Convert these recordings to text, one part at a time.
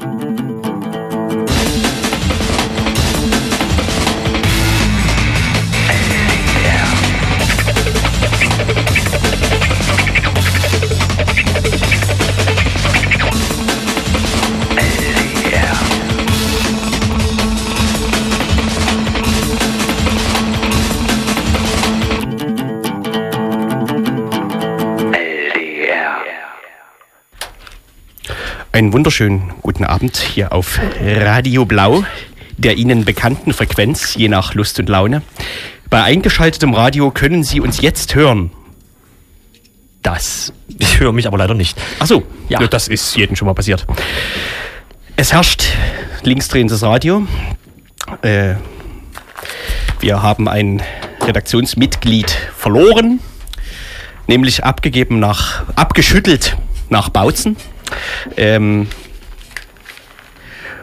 Einen wunderschönen guten Abend hier auf Radio Blau, der Ihnen bekannten Frequenz, je nach Lust und Laune. Bei eingeschaltetem Radio können Sie uns jetzt hören. Das. Ich höre mich aber leider nicht. Ach so, ja. Das ist jedem schon mal passiert. Es herrscht linksdrehendes Radio. Äh, wir haben ein Redaktionsmitglied verloren, nämlich abgegeben nach, abgeschüttelt nach Bautzen ähm,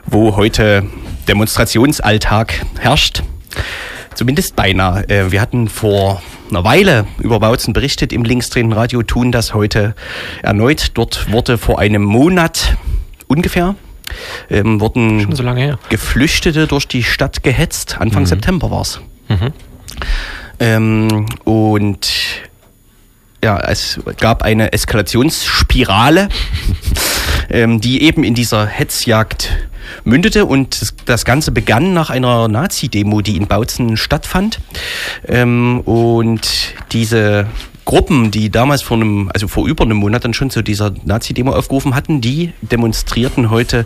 wo heute Demonstrationsalltag herrscht. Zumindest beinahe. Äh, wir hatten vor einer Weile über Bautzen berichtet im linksdrehenden Radio, tun das heute erneut. Dort wurde vor einem Monat ungefähr ähm, wurden so Geflüchtete durch die Stadt gehetzt. Anfang mhm. September war's. Mhm. Ähm, und ja, es gab eine Eskalationsspirale, ähm, die eben in dieser Hetzjagd mündete und das Ganze begann nach einer Nazi-Demo, die in Bautzen stattfand. Ähm, und diese Gruppen, die damals vor einem, also vor über einem Monat dann schon zu dieser Nazi-Demo aufgerufen hatten, die demonstrierten heute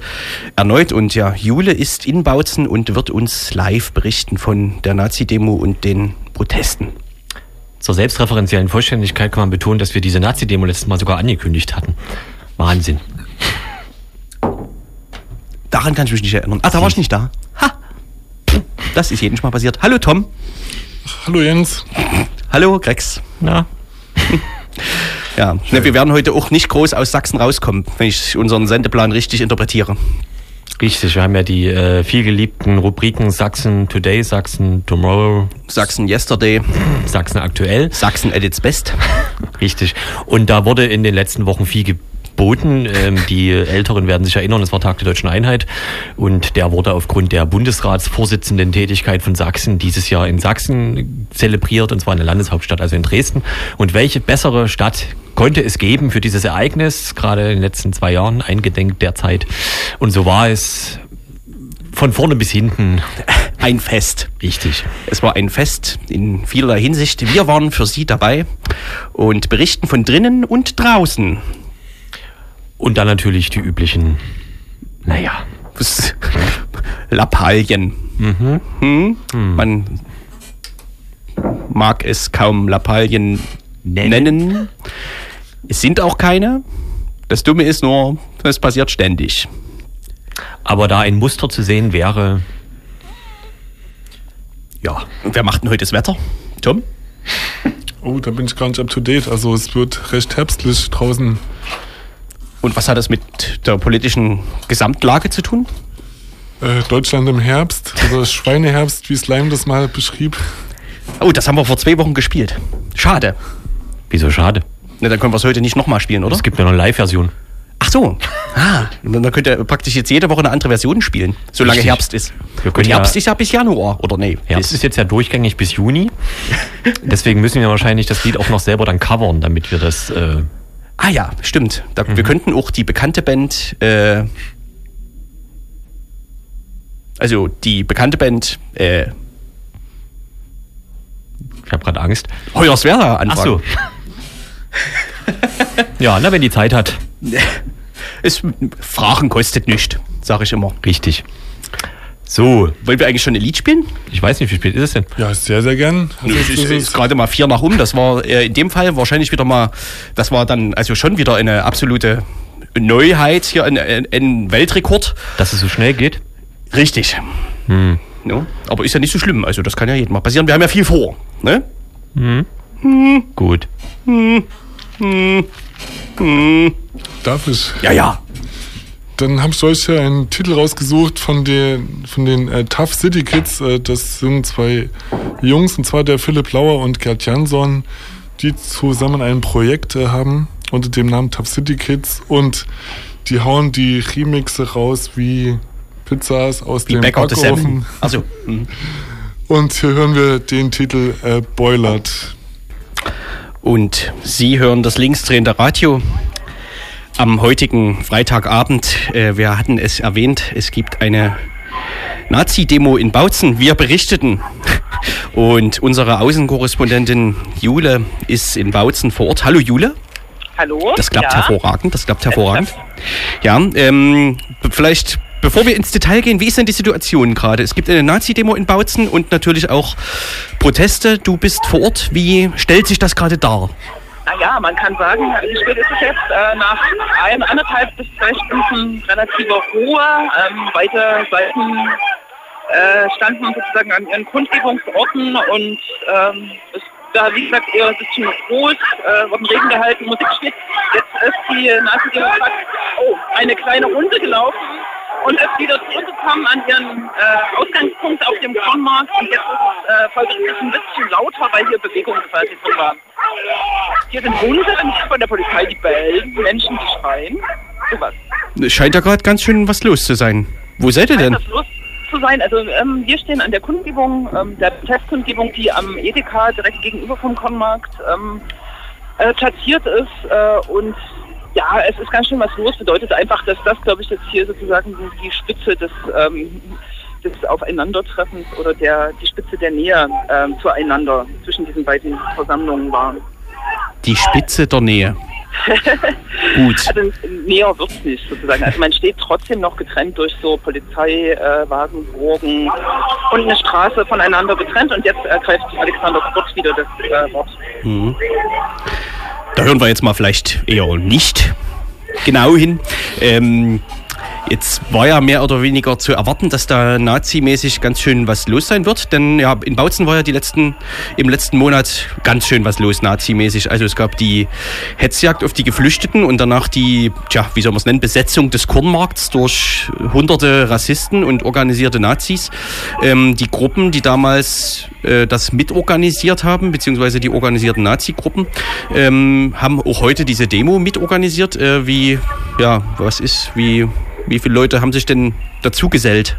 erneut. Und ja, Jule ist in Bautzen und wird uns live berichten von der Nazi-Demo und den Protesten. Zur selbstreferenziellen Vollständigkeit kann man betonen, dass wir diese Nazi-Demo letztes Mal sogar angekündigt hatten. Wahnsinn. Daran kann ich mich nicht erinnern. Ah, da war ich nicht da. Ha! Das ist jedes Mal passiert. Hallo Tom. Hallo Jens. Hallo Grex. Na? Ja, ne, wir werden heute auch nicht groß aus Sachsen rauskommen, wenn ich unseren Sendeplan richtig interpretiere. Richtig, wir haben ja die äh, viel geliebten Rubriken Sachsen Today, Sachsen Tomorrow, Sachsen Yesterday, Sachsen Aktuell, Sachsen at its best. Richtig. Und da wurde in den letzten Wochen viel geboten. Ähm, die Älteren werden sich erinnern, es war Tag der Deutschen Einheit und der wurde aufgrund der Bundesratsvorsitzenden Tätigkeit von Sachsen dieses Jahr in Sachsen zelebriert und zwar in der Landeshauptstadt, also in Dresden. Und welche bessere Stadt konnte es geben für dieses Ereignis, gerade in den letzten zwei Jahren, eingedenk der Zeit. Und so war es von vorne bis hinten ein Fest. Richtig. Es war ein Fest in vielerlei Hinsicht. Wir waren für Sie dabei und berichten von drinnen und draußen. Und dann natürlich die üblichen, naja, Lappalien. Mhm. Hm? Mhm. Man mag es kaum Lappalien nennen. nennen. Es sind auch keine. Das Dumme ist nur, es passiert ständig. Aber da ein Muster zu sehen wäre. Ja. Und wer macht denn heute das Wetter? Tom? Oh, da bin ich gar nicht up to date. Also es wird recht herbstlich draußen. Und was hat das mit der politischen Gesamtlage zu tun? Äh, Deutschland im Herbst, oder Schweineherbst, wie Slime das mal beschrieb. Oh, das haben wir vor zwei Wochen gespielt. Schade. Wieso schade? Na, dann können wir es heute nicht nochmal spielen, oder? Es gibt ja noch eine Live-Version. Ach so. Ah, dann könnt ihr praktisch jetzt jede Woche eine andere Version spielen, solange Richtig. Herbst ist. Und Herbst ja, ist ja bis Januar, oder nee? Herbst ist jetzt ja durchgängig bis Juni. Deswegen müssen wir wahrscheinlich das Lied auch noch selber dann covern, damit wir das. Äh ah ja, stimmt. Da, mhm. Wir könnten auch die bekannte Band. Äh, also die bekannte Band. Äh, ich habe gerade Angst. Hoyerswerda anfangen. Ach so. ja, na, wenn die Zeit hat. Es, Fragen kostet nichts, sage ich immer. Richtig. So, wollen wir eigentlich schon ein Lied spielen? Ich weiß nicht, wie spät ist es denn? Ja, sehr, sehr gern. Also es ist, ist gerade mal vier nach um. Das war äh, in dem Fall wahrscheinlich wieder mal, das war dann also schon wieder eine absolute Neuheit hier, ein, ein Weltrekord. Dass es so schnell geht? Richtig. Hm. Ja, aber ist ja nicht so schlimm. Also das kann ja jedem mal passieren. Wir haben ja viel vor. Ne? Hm. Hm. Gut. Hm. Hm. Hm. Darf ich? Ja, ja. Dann habe ich euch ja einen Titel rausgesucht von den, von den äh, Tough City Kids. Äh, das sind zwei Jungs, und zwar der Philipp Lauer und Gerd Jansson, die zusammen ein Projekt äh, haben. unter dem Namen Tough City Kids und die hauen die Remixe raus wie Pizzas aus Wie dem des Backofen. Also, mhm. Und hier hören wir den Titel äh, Boilert. Und Sie hören das linksdrehende Radio am heutigen Freitagabend. Äh, wir hatten es erwähnt, es gibt eine Nazi-Demo in Bautzen. Wir berichteten. Und unsere Außenkorrespondentin Jule ist in Bautzen vor Ort. Hallo Jule. Hallo? Das klappt ja. hervorragend. Das klappt hervorragend. Ja, ähm, vielleicht bevor wir ins Detail gehen, wie ist denn die Situation gerade? Es gibt eine Nazi-Demo in Bautzen und natürlich auch Proteste. Du bist vor Ort. Wie stellt sich das gerade dar? Naja, man kann sagen, wie spät ist es jetzt? Äh, nach ein, anderthalb bis zwei Stunden relativer Ruhe. Ähm, beide Seiten äh, standen sozusagen an ihren Kundgebungsorten und ähm, es da, wie gesagt, eher ein bisschen ruhig, äh, wurden Reden gehalten, Musik spielt. Jetzt ist die Nazi-Demo oh, eine kleine Runde gelaufen und ist wieder zurückgekommen an ihren äh, Ausgangspunkt auf dem Kornmarkt und jetzt ist es äh, folgerichtig ein bisschen lauter, weil hier Bewegung quasi drin war. Hier sind Hunde von der Polizei, die bellen, Menschen, die schreien. Sowas. Es scheint ja gerade ganz schön was los zu sein. Wo seid ihr denn? Das los zu sein. Also ähm, wir stehen an der Kundgebung, ähm, der Testkundgebung, die am Edeka direkt gegenüber vom Kornmarkt ähm, äh, platziert ist. Äh, und ja, es ist ganz schön was los. Bedeutet einfach, dass das, glaube ich, jetzt hier sozusagen die Spitze des ähm, des Aufeinandertreffens oder der die Spitze der Nähe ähm, zueinander zwischen diesen beiden Versammlungen war. Die Spitze der Nähe. Gut. Also näher wird's nicht sozusagen. Also man steht trotzdem noch getrennt durch so Polizeiwagen, Burgen und eine Straße voneinander getrennt und jetzt ergreift Alexander Kurz wieder das äh, Wort. Mhm. Da hören wir jetzt mal vielleicht eher nicht genau hin. Ähm, jetzt war ja mehr oder weniger zu erwarten, dass da nazimäßig ganz schön was los sein wird, denn ja, in Bautzen war ja die letzten, im letzten Monat ganz schön was los nazimäßig. Also es gab die Hetzjagd auf die Geflüchteten und danach die, tja, wie soll man es nennen, Besetzung des Kornmarkts durch hunderte Rassisten und organisierte Nazis. Ähm, die Gruppen, die damals äh, das mitorganisiert haben, beziehungsweise die organisierten Nazi-Gruppen, ähm, haben auch heute diese Demo mitorganisiert. Äh, wie, ja, was ist, wie, wie viele Leute haben sich denn dazu gesellt?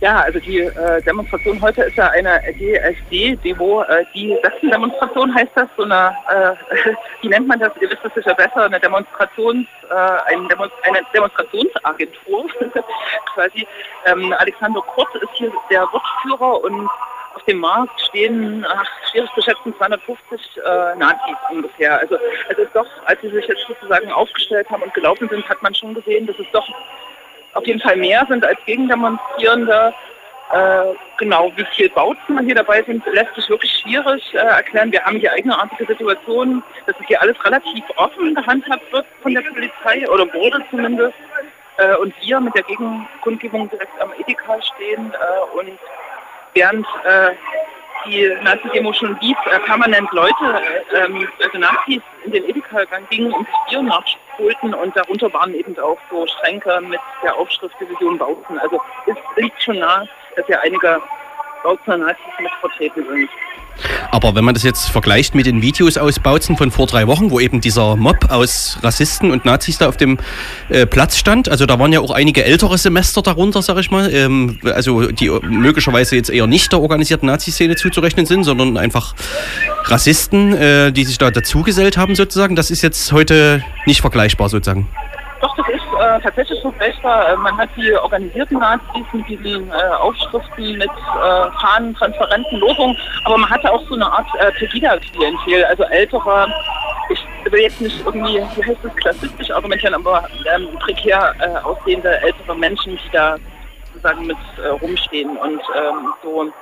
Ja, also die äh, Demonstration heute ist ja eine DSD-Demo. Äh, die Sachsen-Demonstration heißt das, so eine, äh, wie nennt man das? Ihr wisst es sicher besser, eine Demonstrations, äh, ein Demo eine Demonstrationsagentur quasi. Ähm, Alexander Kurz ist hier der Wortführer und auf dem Markt stehen, ach, schwierig zu schätzen, 250 äh, Nazis ungefähr. Also ist doch, als sie sich jetzt sozusagen aufgestellt haben und gelaufen sind, hat man schon gesehen, dass es doch auf jeden Fall mehr sind als Gegendemonstrierende. Äh, genau, wie viel Bautzen hier dabei sind, lässt sich wirklich schwierig äh, erklären. Wir haben hier eigenartige Situationen, dass hier alles relativ offen gehandhabt wird von der Polizei oder wurde zumindest. Äh, und wir mit der Gegenkundgebung direkt am Edeka stehen äh, und während äh, die Nazi-Demo schon lief, äh, permanent Leute, äh, ähm, also Nazis in den Edeka-Gang gingen und Bier nachholten und darunter waren eben auch so Schränke mit der Aufschrift Division Bautzen. Also es liegt schon nah, dass ja einige Bautzener Nazis mit vertreten sind. Aber wenn man das jetzt vergleicht mit den Videos aus Bautzen von vor drei Wochen, wo eben dieser Mob aus Rassisten und Nazis da auf dem äh, Platz stand, also da waren ja auch einige ältere Semester darunter, sag ich mal, ähm, also die möglicherweise jetzt eher nicht der organisierten Nazi-Szene zuzurechnen sind, sondern einfach Rassisten, äh, die sich da dazugesellt haben sozusagen. Das ist jetzt heute nicht vergleichbar sozusagen. Äh, tatsächlich vergleichbar. Äh, man hat die organisierten Nazis mit diesen äh, Aufschriften, mit äh, Fahnen, Transparenten, Losungen, aber man hatte auch so eine Art äh, Pegida-Klientel, also ältere, ich will jetzt nicht irgendwie, wie heißt das, klassistisch argumentieren, aber ähm, prekär äh, aussehende ältere Menschen, die da sozusagen mit rumstehen und ähm, so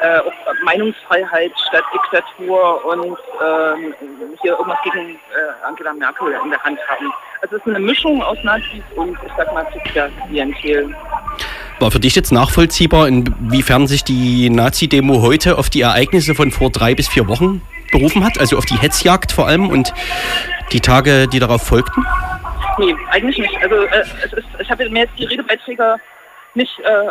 äh, auch Meinungsfreiheit statt Diktatur und ähm, hier irgendwas gegen äh, Angela Merkel in der Hand haben. Also es ist eine Mischung aus Nazis und ich sag mal Klientel. War für dich jetzt nachvollziehbar, inwiefern sich die Nazi-Demo heute auf die Ereignisse von vor drei bis vier Wochen berufen hat, also auf die Hetzjagd vor allem und die Tage, die darauf folgten? Nee, eigentlich nicht. Also äh, es ist, ich habe mir jetzt die Redebeiträge nicht äh,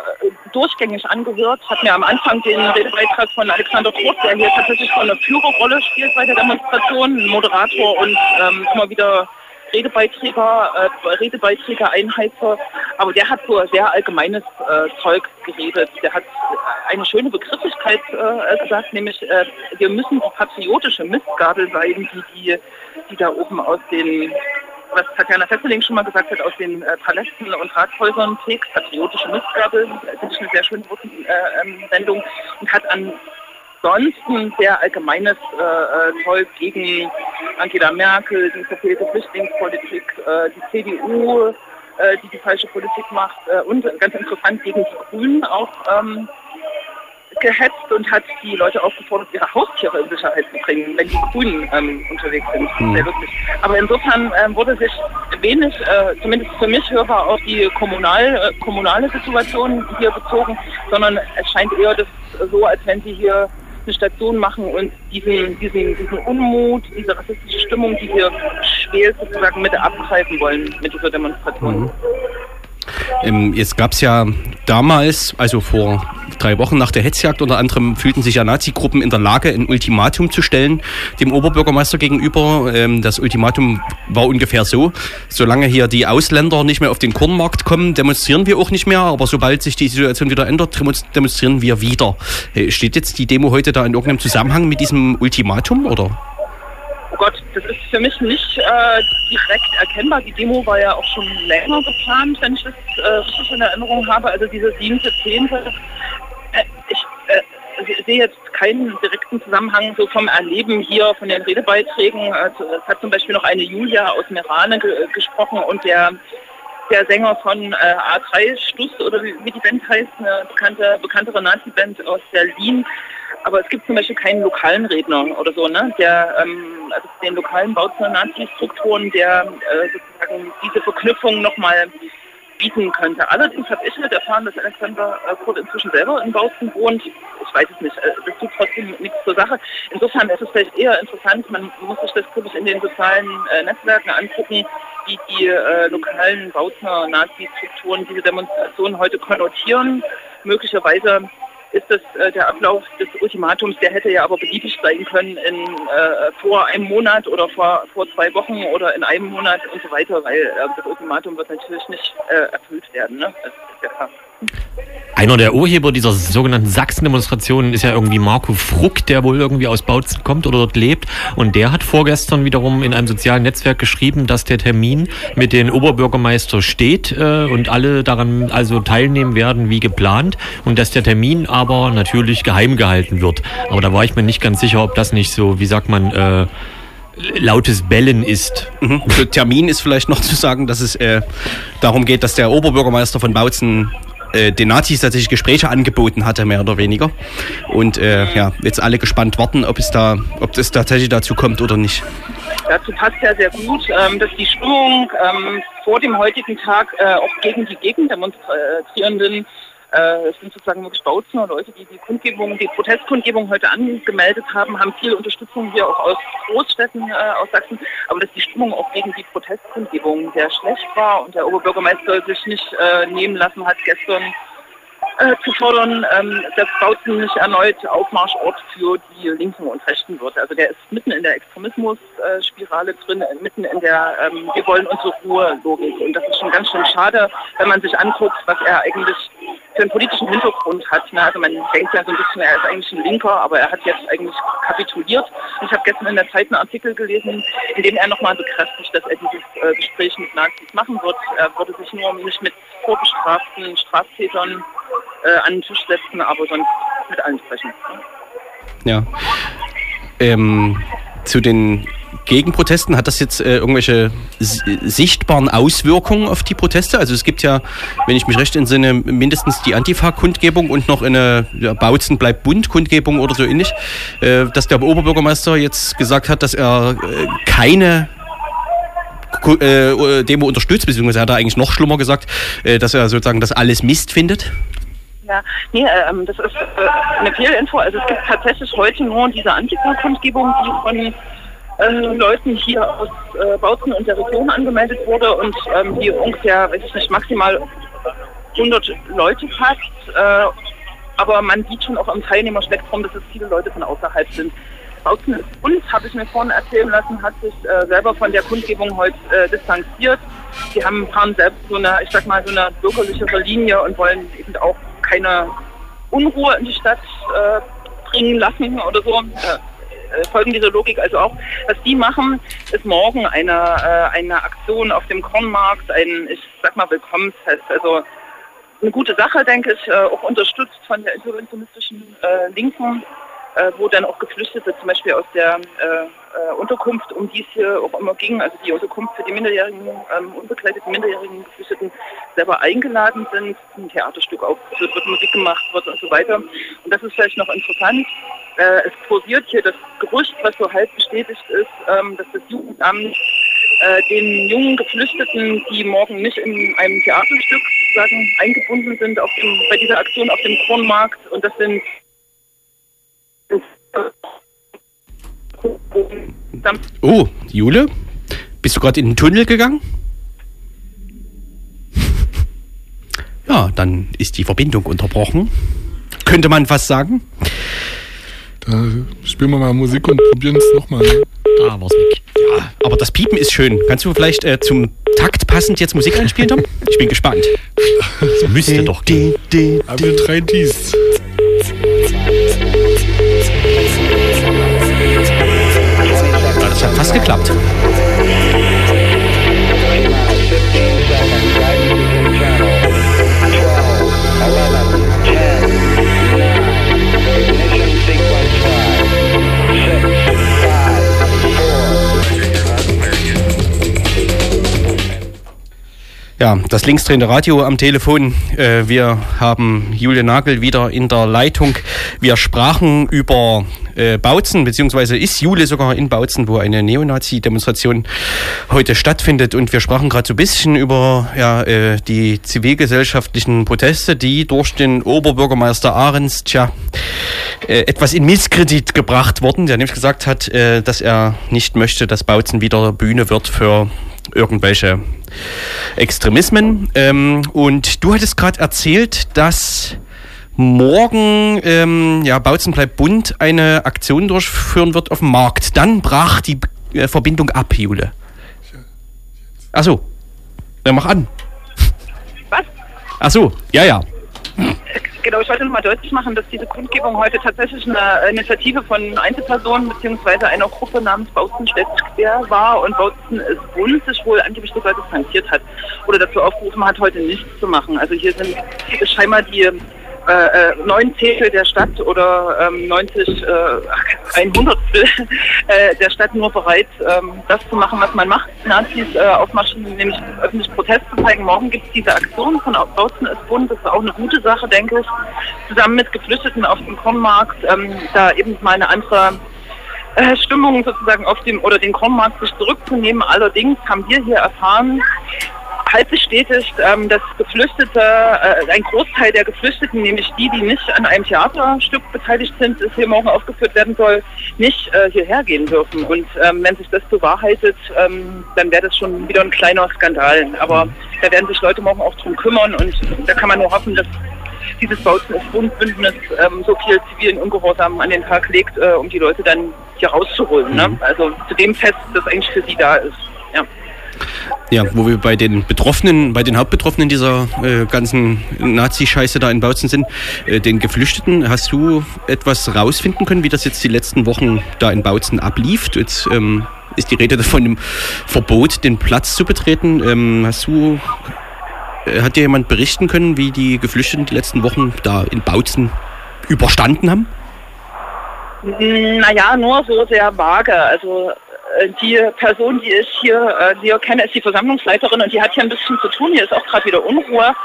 durchgängig angehört, hat mir am Anfang den Redebeitrag von Alexander Trost, der hier tatsächlich so eine Führerrolle spielt bei der Demonstration, Moderator und ähm, immer wieder Redebeiträge, äh, Redebeiträge Einheiter, aber der hat so sehr allgemeines äh, Zeug geredet. Der hat eine schöne Begrifflichkeit äh, gesagt, nämlich äh, wir müssen die patriotische Mistgabel sein, die, die, die da oben aus den was Tatjana Fesseling schon mal gesagt hat, aus den äh, Palästen und Rathäusern trägt, patriotische Mistgabel, finde ich eine sehr schöne Wortwendung, äh, ähm, und hat an ansonsten sehr allgemeines äh, äh, Zeug gegen Angela Merkel, die verfehlte Flüchtlingspolitik, äh, die CDU, äh, die die falsche Politik macht äh, und ganz interessant gegen die Grünen auch ähm, gehetzt und hat die Leute aufgefordert, ihre Haustiere in Sicherheit zu bringen, wenn die Grünen ähm, unterwegs sind. Mhm. Sehr lustig. Aber insofern ähm, wurde sich wenig, äh, zumindest für mich hörbar, auf die kommunal, äh, kommunale Situation hier bezogen, sondern es scheint eher das so, als wenn sie hier eine Station machen und diesen, diesen, diesen Unmut, diese rassistische Stimmung, die hier schwelt, sozusagen mit abgreifen wollen mit dieser Demonstration. Mhm. Ähm, jetzt gab es ja damals, also vor drei Wochen nach der Hetzjagd unter anderem, fühlten sich ja Nazi-Gruppen in der Lage, ein Ultimatum zu stellen dem Oberbürgermeister gegenüber. Ähm, das Ultimatum war ungefähr so, solange hier die Ausländer nicht mehr auf den Kornmarkt kommen, demonstrieren wir auch nicht mehr, aber sobald sich die Situation wieder ändert, demonstrieren wir wieder. Äh, steht jetzt die Demo heute da in irgendeinem Zusammenhang mit diesem Ultimatum, oder? Das ist für mich nicht äh, direkt erkennbar. Die Demo war ja auch schon länger geplant, wenn ich das äh, richtig in Erinnerung habe. Also diese siebte, zehnte. Äh, ich äh, sehe jetzt keinen direkten Zusammenhang so vom Erleben hier von den Redebeiträgen. Also, es hat zum Beispiel noch eine Julia aus Merane ge gesprochen und der der Sänger von äh, A3 Stuss oder wie, wie die Band heißt, eine bekannte, bekanntere Nazi-Band aus Berlin, aber es gibt zum Beispiel keinen lokalen Redner oder so, ne? Der ähm, also den lokalen Bautzner Nazi-Strukturen, der äh, sozusagen diese Verknüpfung nochmal bieten könnte. Allerdings habe ich halt erfahren, dass Alexander äh, Kurt inzwischen selber in Bautzen wohnt. Ich weiß es nicht. Äh, das tut trotzdem nichts zur Sache. Insofern ist es vielleicht eher interessant, man muss sich das ich in den sozialen äh, Netzwerken angucken, wie die äh, lokalen Bautzner Nazi-Strukturen diese Demonstrationen heute konnotieren. Möglicherweise ist das äh, der Ablauf des Ultimatums, der hätte ja aber beliebig sein können in, äh, vor einem Monat oder vor, vor zwei Wochen oder in einem Monat und so weiter, weil äh, das Ultimatum wird natürlich nicht äh, erfüllt werden. Ne? Das ist ja klar. Einer der Urheber dieser sogenannten Sachsen-Demonstrationen ist ja irgendwie Marco Fruck, der wohl irgendwie aus Bautzen kommt oder dort lebt. Und der hat vorgestern wiederum in einem sozialen Netzwerk geschrieben, dass der Termin mit den Oberbürgermeister steht äh, und alle daran also teilnehmen werden wie geplant und dass der Termin aber natürlich geheim gehalten wird. Aber da war ich mir nicht ganz sicher, ob das nicht so, wie sagt man, äh, lautes Bellen ist. Mhm. Für Termin ist vielleicht noch zu sagen, dass es äh, darum geht, dass der Oberbürgermeister von Bautzen äh, den Nazis tatsächlich Gespräche angeboten hatte, mehr oder weniger. Und äh, ja, jetzt alle gespannt warten, ob es da, ob es tatsächlich dazu kommt oder nicht. Dazu passt ja sehr gut, ähm, dass die Stimmung ähm, vor dem heutigen Tag äh, auch gegen die Gegendemonstrierenden äh, es sind sozusagen wirklich Bautzner Leute, die die Kundgebung, die Protestkundgebung heute angemeldet haben, haben viel Unterstützung hier auch aus Großstädten äh, aus Sachsen. Aber dass die Stimmung auch gegen die Protestkundgebung sehr schlecht war und der Oberbürgermeister sich nicht äh, nehmen lassen hat, gestern äh, zu fordern, ähm, dass Bautzen nicht erneut Aufmarschort für die Linken und Rechten wird. Also der ist mitten in der Extremismus-Spirale drin, äh, mitten in der ähm, Wir wollen unsere Ruhe-Logik. Und das ist schon ganz schön schade, wenn man sich anguckt, was er eigentlich für einen politischen Hintergrund hat. Ne? Also man denkt ja so ein bisschen, er ist eigentlich ein Linker, aber er hat jetzt eigentlich kapituliert. Und ich habe gestern in der Zeit einen Artikel gelesen, in dem er nochmal bekräftigt, dass er dieses äh, Gespräch mit Nazis machen wird. Er würde sich nur nicht mit vorbestraften Straftätern äh, an den Tisch setzen, aber sonst mit allen sprechen. Ne? Ja. Ähm, zu den Gegenprotesten, hat das jetzt äh, irgendwelche sichtbaren Auswirkungen auf die Proteste? Also es gibt ja, wenn ich mich recht entsinne, mindestens die Antifa-Kundgebung und noch eine ja, Bautzen bleibt bunt-Kundgebung oder so ähnlich, äh, dass der Oberbürgermeister jetzt gesagt hat, dass er äh, keine äh, Demo unterstützt, beziehungsweise hat er eigentlich noch schlimmer gesagt, äh, dass er sozusagen das alles Mist findet. Ja, nee, ähm, das ist äh, eine Fehlinfo. Also es gibt tatsächlich heute nur diese Antifa-Kundgebung, die von äh, Leuten hier aus äh, Bautzen und der Region angemeldet wurde und ähm, die ungefähr, weiß ich nicht, maximal 100 Leute fast. Äh, aber man sieht schon auch im Teilnehmerspektrum, dass es viele Leute von außerhalb sind. Bautzen ist uns, habe ich mir vorhin erzählen lassen, hat sich äh, selber von der Kundgebung heute äh, distanziert. Die haben fahren selbst so eine, ich sag mal, so eine bürgerlichere Linie und wollen eben auch keine Unruhe in die Stadt äh, bringen lassen oder so. Äh, folgen dieser Logik also auch. Was die machen, ist morgen eine, äh, eine Aktion auf dem Kornmarkt, ein, ich sag mal, Willkommensfest. Also eine gute Sache, denke ich, äh, auch unterstützt von der interventionistischen äh, Linken äh, wo dann auch Geflüchtete zum Beispiel aus der äh, äh, Unterkunft, um die es hier auch immer ging, also die Unterkunft für die minderjährigen, ähm, unbegleiteten minderjährigen Geflüchteten selber eingeladen sind, ein Theaterstück aufgeführt wird, Musik gemacht wird und so weiter. Und das ist vielleicht noch interessant. Äh, es kursiert hier das Gerücht, was so halb bestätigt ist, ähm, dass das Jugendamt äh, den jungen Geflüchteten, die morgen nicht in einem Theaterstück sozusagen eingebunden sind auf dem, bei dieser Aktion auf dem Kornmarkt, und das sind Oh, Jule, bist du gerade in den Tunnel gegangen? Ja, dann ist die Verbindung unterbrochen. Könnte man fast sagen. Da spielen wir mal Musik und probieren es nochmal. Da war's weg. Ja, aber das Piepen ist schön. Kannst du vielleicht äh, zum Takt passend jetzt Musik einspielen, Tom? Ich bin gespannt. Das müsste doch gehen. Aber drei. Geklappt. Ja, das linksdrehende Radio am Telefon. Äh, wir haben Julia Nagel wieder in der Leitung. Wir sprachen über äh, Bautzen, beziehungsweise ist Jule sogar in Bautzen, wo eine Neonazi-Demonstration heute stattfindet. Und wir sprachen gerade so ein bisschen über ja, äh, die zivilgesellschaftlichen Proteste, die durch den Oberbürgermeister Ahrens, tja, etwas in Misskredit gebracht wurden, der nämlich gesagt hat, dass er nicht möchte, dass Bautzen wieder Bühne wird für irgendwelche Extremismen. Ähm, und du hattest gerade erzählt, dass morgen ähm, ja, Bautzen bleibt bunt eine Aktion durchführen wird auf dem Markt. Dann brach die äh, Verbindung ab, Jule. Achso. Dann mach an. Was? Achso, ja, ja. Genau, ich wollte nochmal deutlich machen, dass diese Kundgebung heute tatsächlich eine Initiative von Einzelpersonen beziehungsweise einer Gruppe namens Bautzen quer war und Bautzen ist Bund sich wohl angeblich sogar distanziert hat oder dazu aufgerufen hat, heute nichts zu machen. Also hier sind scheinbar die äh, äh, neun Zehntel der Stadt oder ähm, 90, äh, ein Hundertstel äh, der Stadt nur bereit, ähm, das zu machen, was man macht. Nazis äh, aufmachen, nämlich öffentlich Protest zu zeigen. Morgen gibt es diese Aktion von Bautzen ist Bund. Das ist auch eine gute Sache, denke ich. Zusammen mit Geflüchteten auf dem Kornmarkt, ähm, da eben mal eine andere äh, Stimmung sozusagen auf dem oder den Kornmarkt sich zurückzunehmen. Allerdings haben wir hier erfahren, halb bestätigt, ähm, dass Geflüchtete, äh, ein Großteil der Geflüchteten, nämlich die, die nicht an einem Theaterstück beteiligt sind, das hier morgen aufgeführt werden soll, nicht äh, hierher gehen dürfen. Und ähm, wenn sich das bewahrheitet, ähm, dann wäre das schon wieder ein kleiner Skandal. Aber da werden sich Leute morgen auch drum kümmern und da kann man nur hoffen, dass dieses Bautzen des Bundbündnis ähm, so viel zivilen Ungehorsam an den Tag legt, äh, um die Leute dann hier rauszuholen. Ne? Also zu dem Fest, das eigentlich für sie da ist. Ja. Wo wir bei den Betroffenen, bei den Hauptbetroffenen dieser äh, ganzen Nazi-Scheiße da in Bautzen sind, äh, den Geflüchteten, hast du etwas rausfinden können, wie das jetzt die letzten Wochen da in Bautzen ablief? Jetzt ähm, ist die Rede von dem Verbot, den Platz zu betreten. Ähm, hast du, äh, hat dir jemand berichten können, wie die Geflüchteten die letzten Wochen da in Bautzen überstanden haben? Naja, nur so sehr vage. Also die Person, die ich hier, äh, hier kenne, ist die Versammlungsleiterin und die hat hier ein bisschen zu tun. Hier ist auch gerade wieder Unruhe.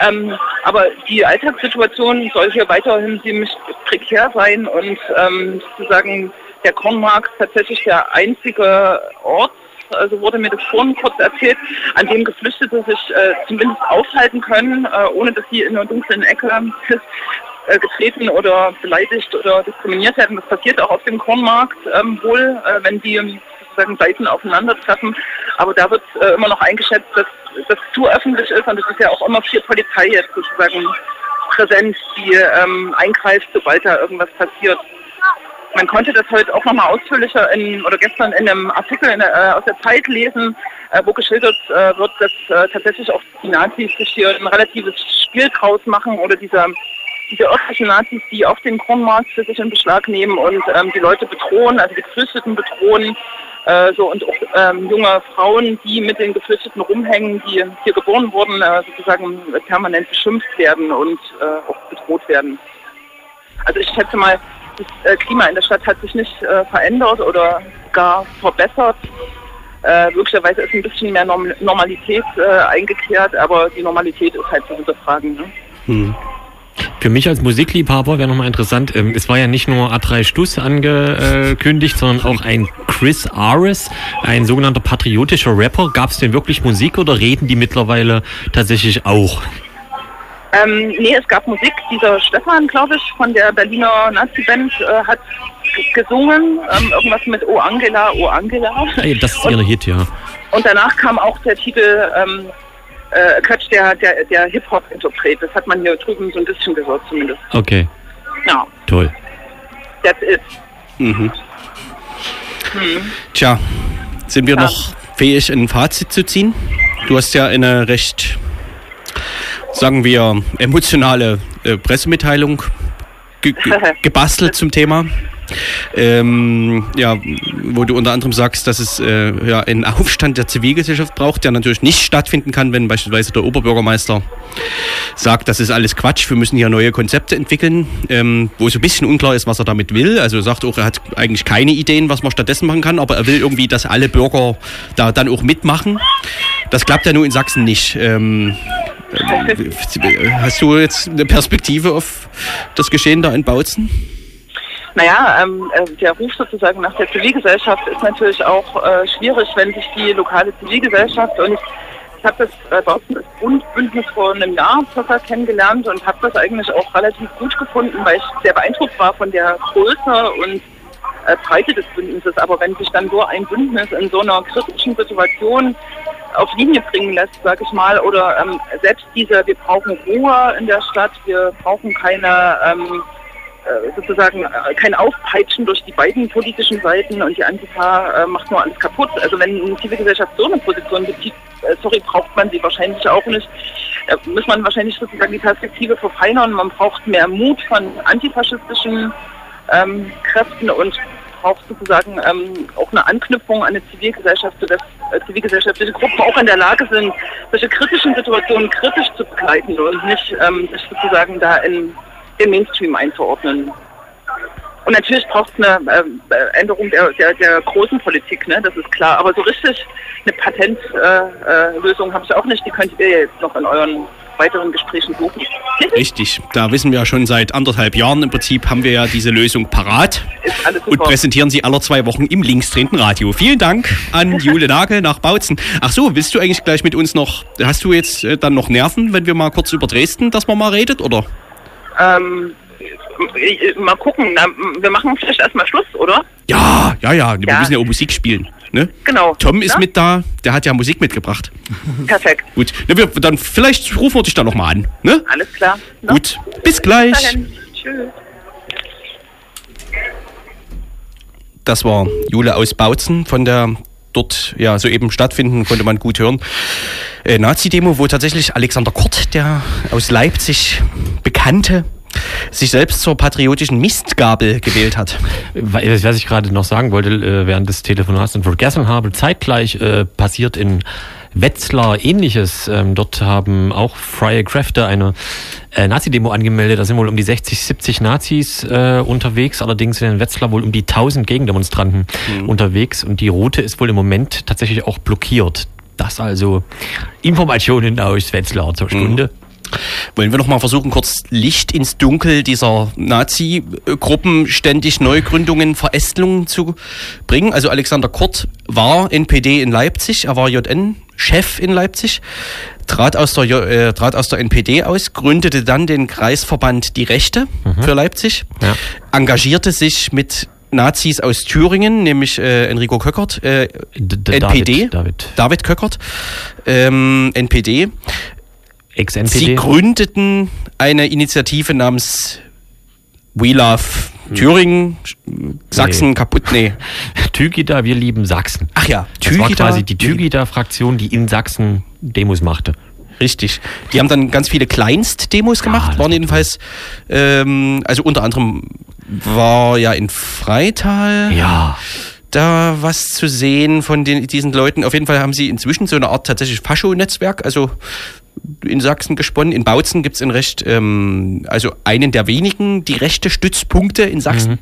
Ähm, aber die Alltagssituation soll hier weiterhin ziemlich prekär sein und ähm, sozusagen der Kornmarkt tatsächlich der einzige Ort, also wurde mir das vorhin kurz erzählt, an dem Geflüchtete sich äh, zumindest aufhalten können, äh, ohne dass sie in einer dunklen Ecke äh, getreten oder beleidigt oder diskriminiert werden. Das passiert auch auf dem Kornmarkt ähm, wohl, äh, wenn die sozusagen Seiten aufeinandertreffen. Aber da wird äh, immer noch eingeschätzt, dass das zu öffentlich ist und es ist ja auch immer viel Polizei jetzt sozusagen präsent, die ähm, eingreift, sobald da irgendwas passiert. Man konnte das heute auch nochmal ausführlicher in, oder gestern in einem Artikel in, äh, aus der Zeit lesen, äh, wo geschildert äh, wird, dass äh, tatsächlich auch die Nazis sich hier ein relatives Spiel draus machen oder dieser diese örtlichen Nazis, die auf den Kronmarkt für sich in Beschlag nehmen und ähm, die Leute bedrohen, also die Geflüchteten bedrohen, äh, so und auch ähm, junge Frauen, die mit den Geflüchteten rumhängen, die hier geboren wurden, äh, sozusagen permanent beschimpft werden und äh, auch bedroht werden. Also ich schätze mal, das äh, Klima in der Stadt hat sich nicht äh, verändert oder gar verbessert. Äh, möglicherweise ist ein bisschen mehr Norm Normalität eingekehrt, aber die Normalität ist halt zu hinterfragen. Ne? Hm. Für mich als Musikliebhaber wäre nochmal interessant, ähm, es war ja nicht nur A3 Stuss angekündigt, sondern auch ein Chris Ares, ein sogenannter patriotischer Rapper. Gab es denn wirklich Musik oder reden die mittlerweile tatsächlich auch? Ähm, nee, es gab Musik. Dieser Stefan, glaube ich, von der Berliner Nazi-Band äh, hat gesungen. Ähm, irgendwas mit O Angela, O Angela. Hey, das ist ihre Hit, ja. Und danach kam auch der Titel ähm, äh, Quatsch, der, der, der Hip-Hop-Interpret. Das hat man hier drüben so ein bisschen gehört zumindest. Okay. Ja. Toll. That's it. Mhm. Hm. Tja, sind wir ja. noch fähig, ein Fazit zu ziehen? Du hast ja eine recht, sagen wir, emotionale äh, Pressemitteilung ge ge gebastelt zum Thema ähm, ja, wo du unter anderem sagst, dass es äh, ja, einen Aufstand der Zivilgesellschaft braucht, der natürlich nicht stattfinden kann, wenn beispielsweise der Oberbürgermeister sagt, das ist alles Quatsch, wir müssen hier neue Konzepte entwickeln, ähm, wo so ein bisschen unklar ist, was er damit will. Also er sagt auch, er hat eigentlich keine Ideen, was man stattdessen machen kann, aber er will irgendwie, dass alle Bürger da dann auch mitmachen. Das klappt ja nur in Sachsen nicht. Ähm, ähm hast du jetzt eine Perspektive auf das Geschehen da in Bautzen? Naja, ähm, äh, der Ruf sozusagen nach der Zivilgesellschaft ist natürlich auch äh, schwierig, wenn sich die lokale Zivilgesellschaft und ich habe das äh, bei das Bundbündnis vor einem Jahr circa kennengelernt und habe das eigentlich auch relativ gut gefunden, weil ich sehr beeindruckt war von der Größe und äh, Breite des Bündnisses. Aber wenn sich dann nur ein Bündnis in so einer kritischen Situation auf Linie bringen lässt, sage ich mal, oder ähm, selbst diese, wir brauchen Ruhe in der Stadt, wir brauchen keine ähm, äh, sozusagen äh, kein Aufpeitschen durch die beiden politischen Seiten und die Antifa äh, macht nur alles kaputt. Also wenn eine Zivilgesellschaft so eine Position bezieht, sorry, braucht man sie wahrscheinlich auch nicht. Da muss man wahrscheinlich sozusagen die Perspektive verfeinern. Man braucht mehr Mut von antifaschistischen ähm, Kräften und braucht sozusagen ähm, auch eine Anknüpfung an eine Zivilgesellschaft, sodass äh, zivilgesellschaftliche Gruppen auch in der Lage sind, solche kritischen Situationen kritisch zu begleiten und nicht ähm, sich sozusagen da in den Mainstream einzuordnen. Und natürlich braucht es eine äh, Änderung der, der, der, großen Politik, ne? das ist klar. Aber so richtig eine Patentlösung äh, äh, habe ich auch nicht. Die könnt ihr jetzt noch in euren weiteren Gesprächen suchen. Richtig, da wissen wir ja schon seit anderthalb Jahren im Prinzip haben wir ja diese Lösung parat und präsentieren sie alle zwei Wochen im linksdrehenden Radio. Vielen Dank an Jule Nagel nach Bautzen. Ach so, willst du eigentlich gleich mit uns noch, hast du jetzt äh, dann noch Nerven, wenn wir mal kurz über Dresden, dass man mal redet, oder? Ähm, mal gucken, na, wir machen vielleicht erstmal Schluss, oder? Ja, ja, ja, wir ja. müssen ja auch Musik spielen. Ne? Genau. Tom ist ja? mit da, der hat ja Musik mitgebracht. Perfekt. Gut, na, wir, dann vielleicht rufen wir dich da nochmal an. Ne? Alles klar. Ne? Gut, bis gleich. Tschüss. Das war Jule aus Bautzen von der dort ja soeben stattfinden, konnte man gut hören. Äh, Nazi-Demo, wo tatsächlich Alexander Kort, der aus Leipzig bekannte, sich selbst zur patriotischen Mistgabel gewählt hat. Was ich gerade noch sagen wollte, äh, während des Telefonats und vergessen habe, zeitgleich äh, passiert in Wetzlar ähnliches. Ähm, dort haben auch freie Kräfte eine äh, Nazi-Demo angemeldet. Da sind wohl um die 60, 70 Nazis äh, unterwegs. Allerdings sind in Wetzlar wohl um die 1000 Gegendemonstranten mhm. unterwegs. Und die Route ist wohl im Moment tatsächlich auch blockiert. Das also Informationen aus Wetzlar zur Stunde. Mhm. Wollen wir noch mal versuchen, kurz Licht ins Dunkel dieser Nazi-Gruppen, ständig Neugründungen, Verästelungen zu bringen? Also Alexander Kurt war NPD in Leipzig, er war JN-Chef in Leipzig, trat aus, der, äh, trat aus der NPD aus, gründete dann den Kreisverband Die Rechte mhm. für Leipzig, ja. engagierte sich mit Nazis aus Thüringen, nämlich äh, Enrico Köckert, äh, NPD, David, David. David Köckert, ähm, NPD. Sie Ex-NPD. gründeten eine Initiative namens We Love Thüringen, Sachsen Nee. kaputt, nee. Tügida, wir lieben Sachsen. Ach ja, Das war Tügida. quasi die Tügida-Fraktion, die in Sachsen Demos machte. Richtig. Die haben dann ganz viele Kleinst-Demos gemacht, das waren war jedenfalls, ähm, also unter anderem war ja in Freital Ja. da was zu sehen von den, diesen Leuten. Auf jeden Fall haben sie inzwischen so eine Art tatsächlich Fascho-Netzwerk, also in Sachsen gesponnen. In Bautzen gibt es in recht, ähm, also einen der wenigen, die rechte Stützpunkte in Sachsen.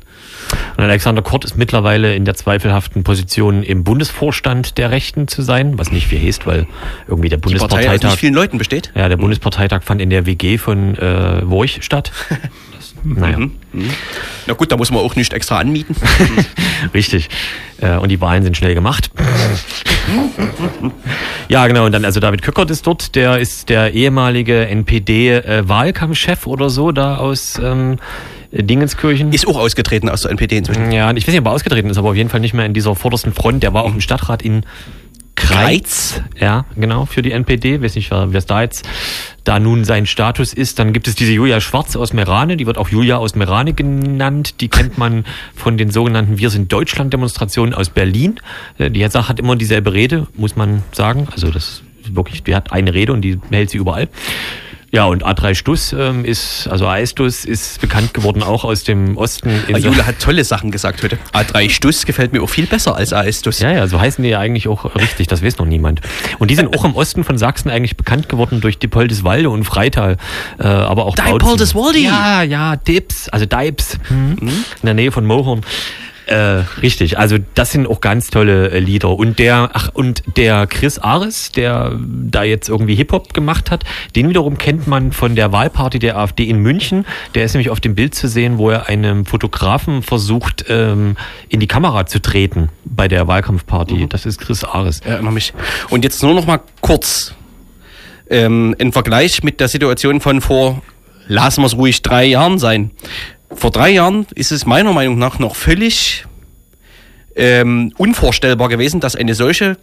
Und Alexander Kort ist mittlerweile in der zweifelhaften Position im Bundesvorstand der Rechten zu sein, was nicht viel heißt, weil irgendwie der Die Partei aus Bundesparteitag. nicht vielen Leuten besteht. ja, der Bundesparteitag fand in der WG von äh, Worch statt. Naja, Na gut, da muss man auch nicht extra anmieten. richtig. Äh, und die Wahlen sind schnell gemacht. ja, genau. Und dann, also David Köckert ist dort, der ist der ehemalige NPD-Wahlkampfchef oder so, da aus ähm, Dingenskirchen. Ist auch ausgetreten aus der NPD inzwischen. Ja, ich weiß nicht, ob er ausgetreten ist, aber auf jeden Fall nicht mehr in dieser vordersten Front. Der war auch im Stadtrat in Kreiz. Ja, genau, für die NPD. Weiß nicht, wer es da jetzt da nun sein Status ist. Dann gibt es diese Julia Schwarz aus Merane, die wird auch Julia aus Merane genannt. Die kennt man von den sogenannten Wir sind Deutschland Demonstrationen aus Berlin. Äh, Die Sache hat immer dieselbe Rede, muss man sagen. Also das ist wirklich, die hat eine Rede und die hält sie überall. Ja, und A3 Stuss ähm, ist, also A-Stuss ist bekannt geworden auch aus dem Osten. Ah, Jule hat tolle Sachen gesagt heute. A3 Stuss gefällt mir auch viel besser als AS Stuss. Ja, ja, so heißen die ja eigentlich auch richtig, das weiß noch niemand. Und die sind auch im Osten von Sachsen eigentlich bekannt geworden durch Diepoldeswalde und Freital, äh, aber auch. Diepoldeswalde? Ja, ja, Dips, also Deips, hm, in der Nähe von Mohorn. Äh, richtig, also das sind auch ganz tolle äh, Lieder. Und der, ach, und der Chris Ares, der da jetzt irgendwie Hip-Hop gemacht hat, den wiederum kennt man von der Wahlparty der AfD in München. Der ist nämlich auf dem Bild zu sehen, wo er einem Fotografen versucht, ähm, in die Kamera zu treten bei der Wahlkampfparty. Das ist Chris Ares. Erinnere mich. Und jetzt nur noch mal kurz ähm, ein Vergleich mit der Situation von vor, lassen wir es ruhig, drei Jahren sein. Vor drei Jahren ist es meiner Meinung nach noch völlig ähm, unvorstellbar gewesen, dass eine solche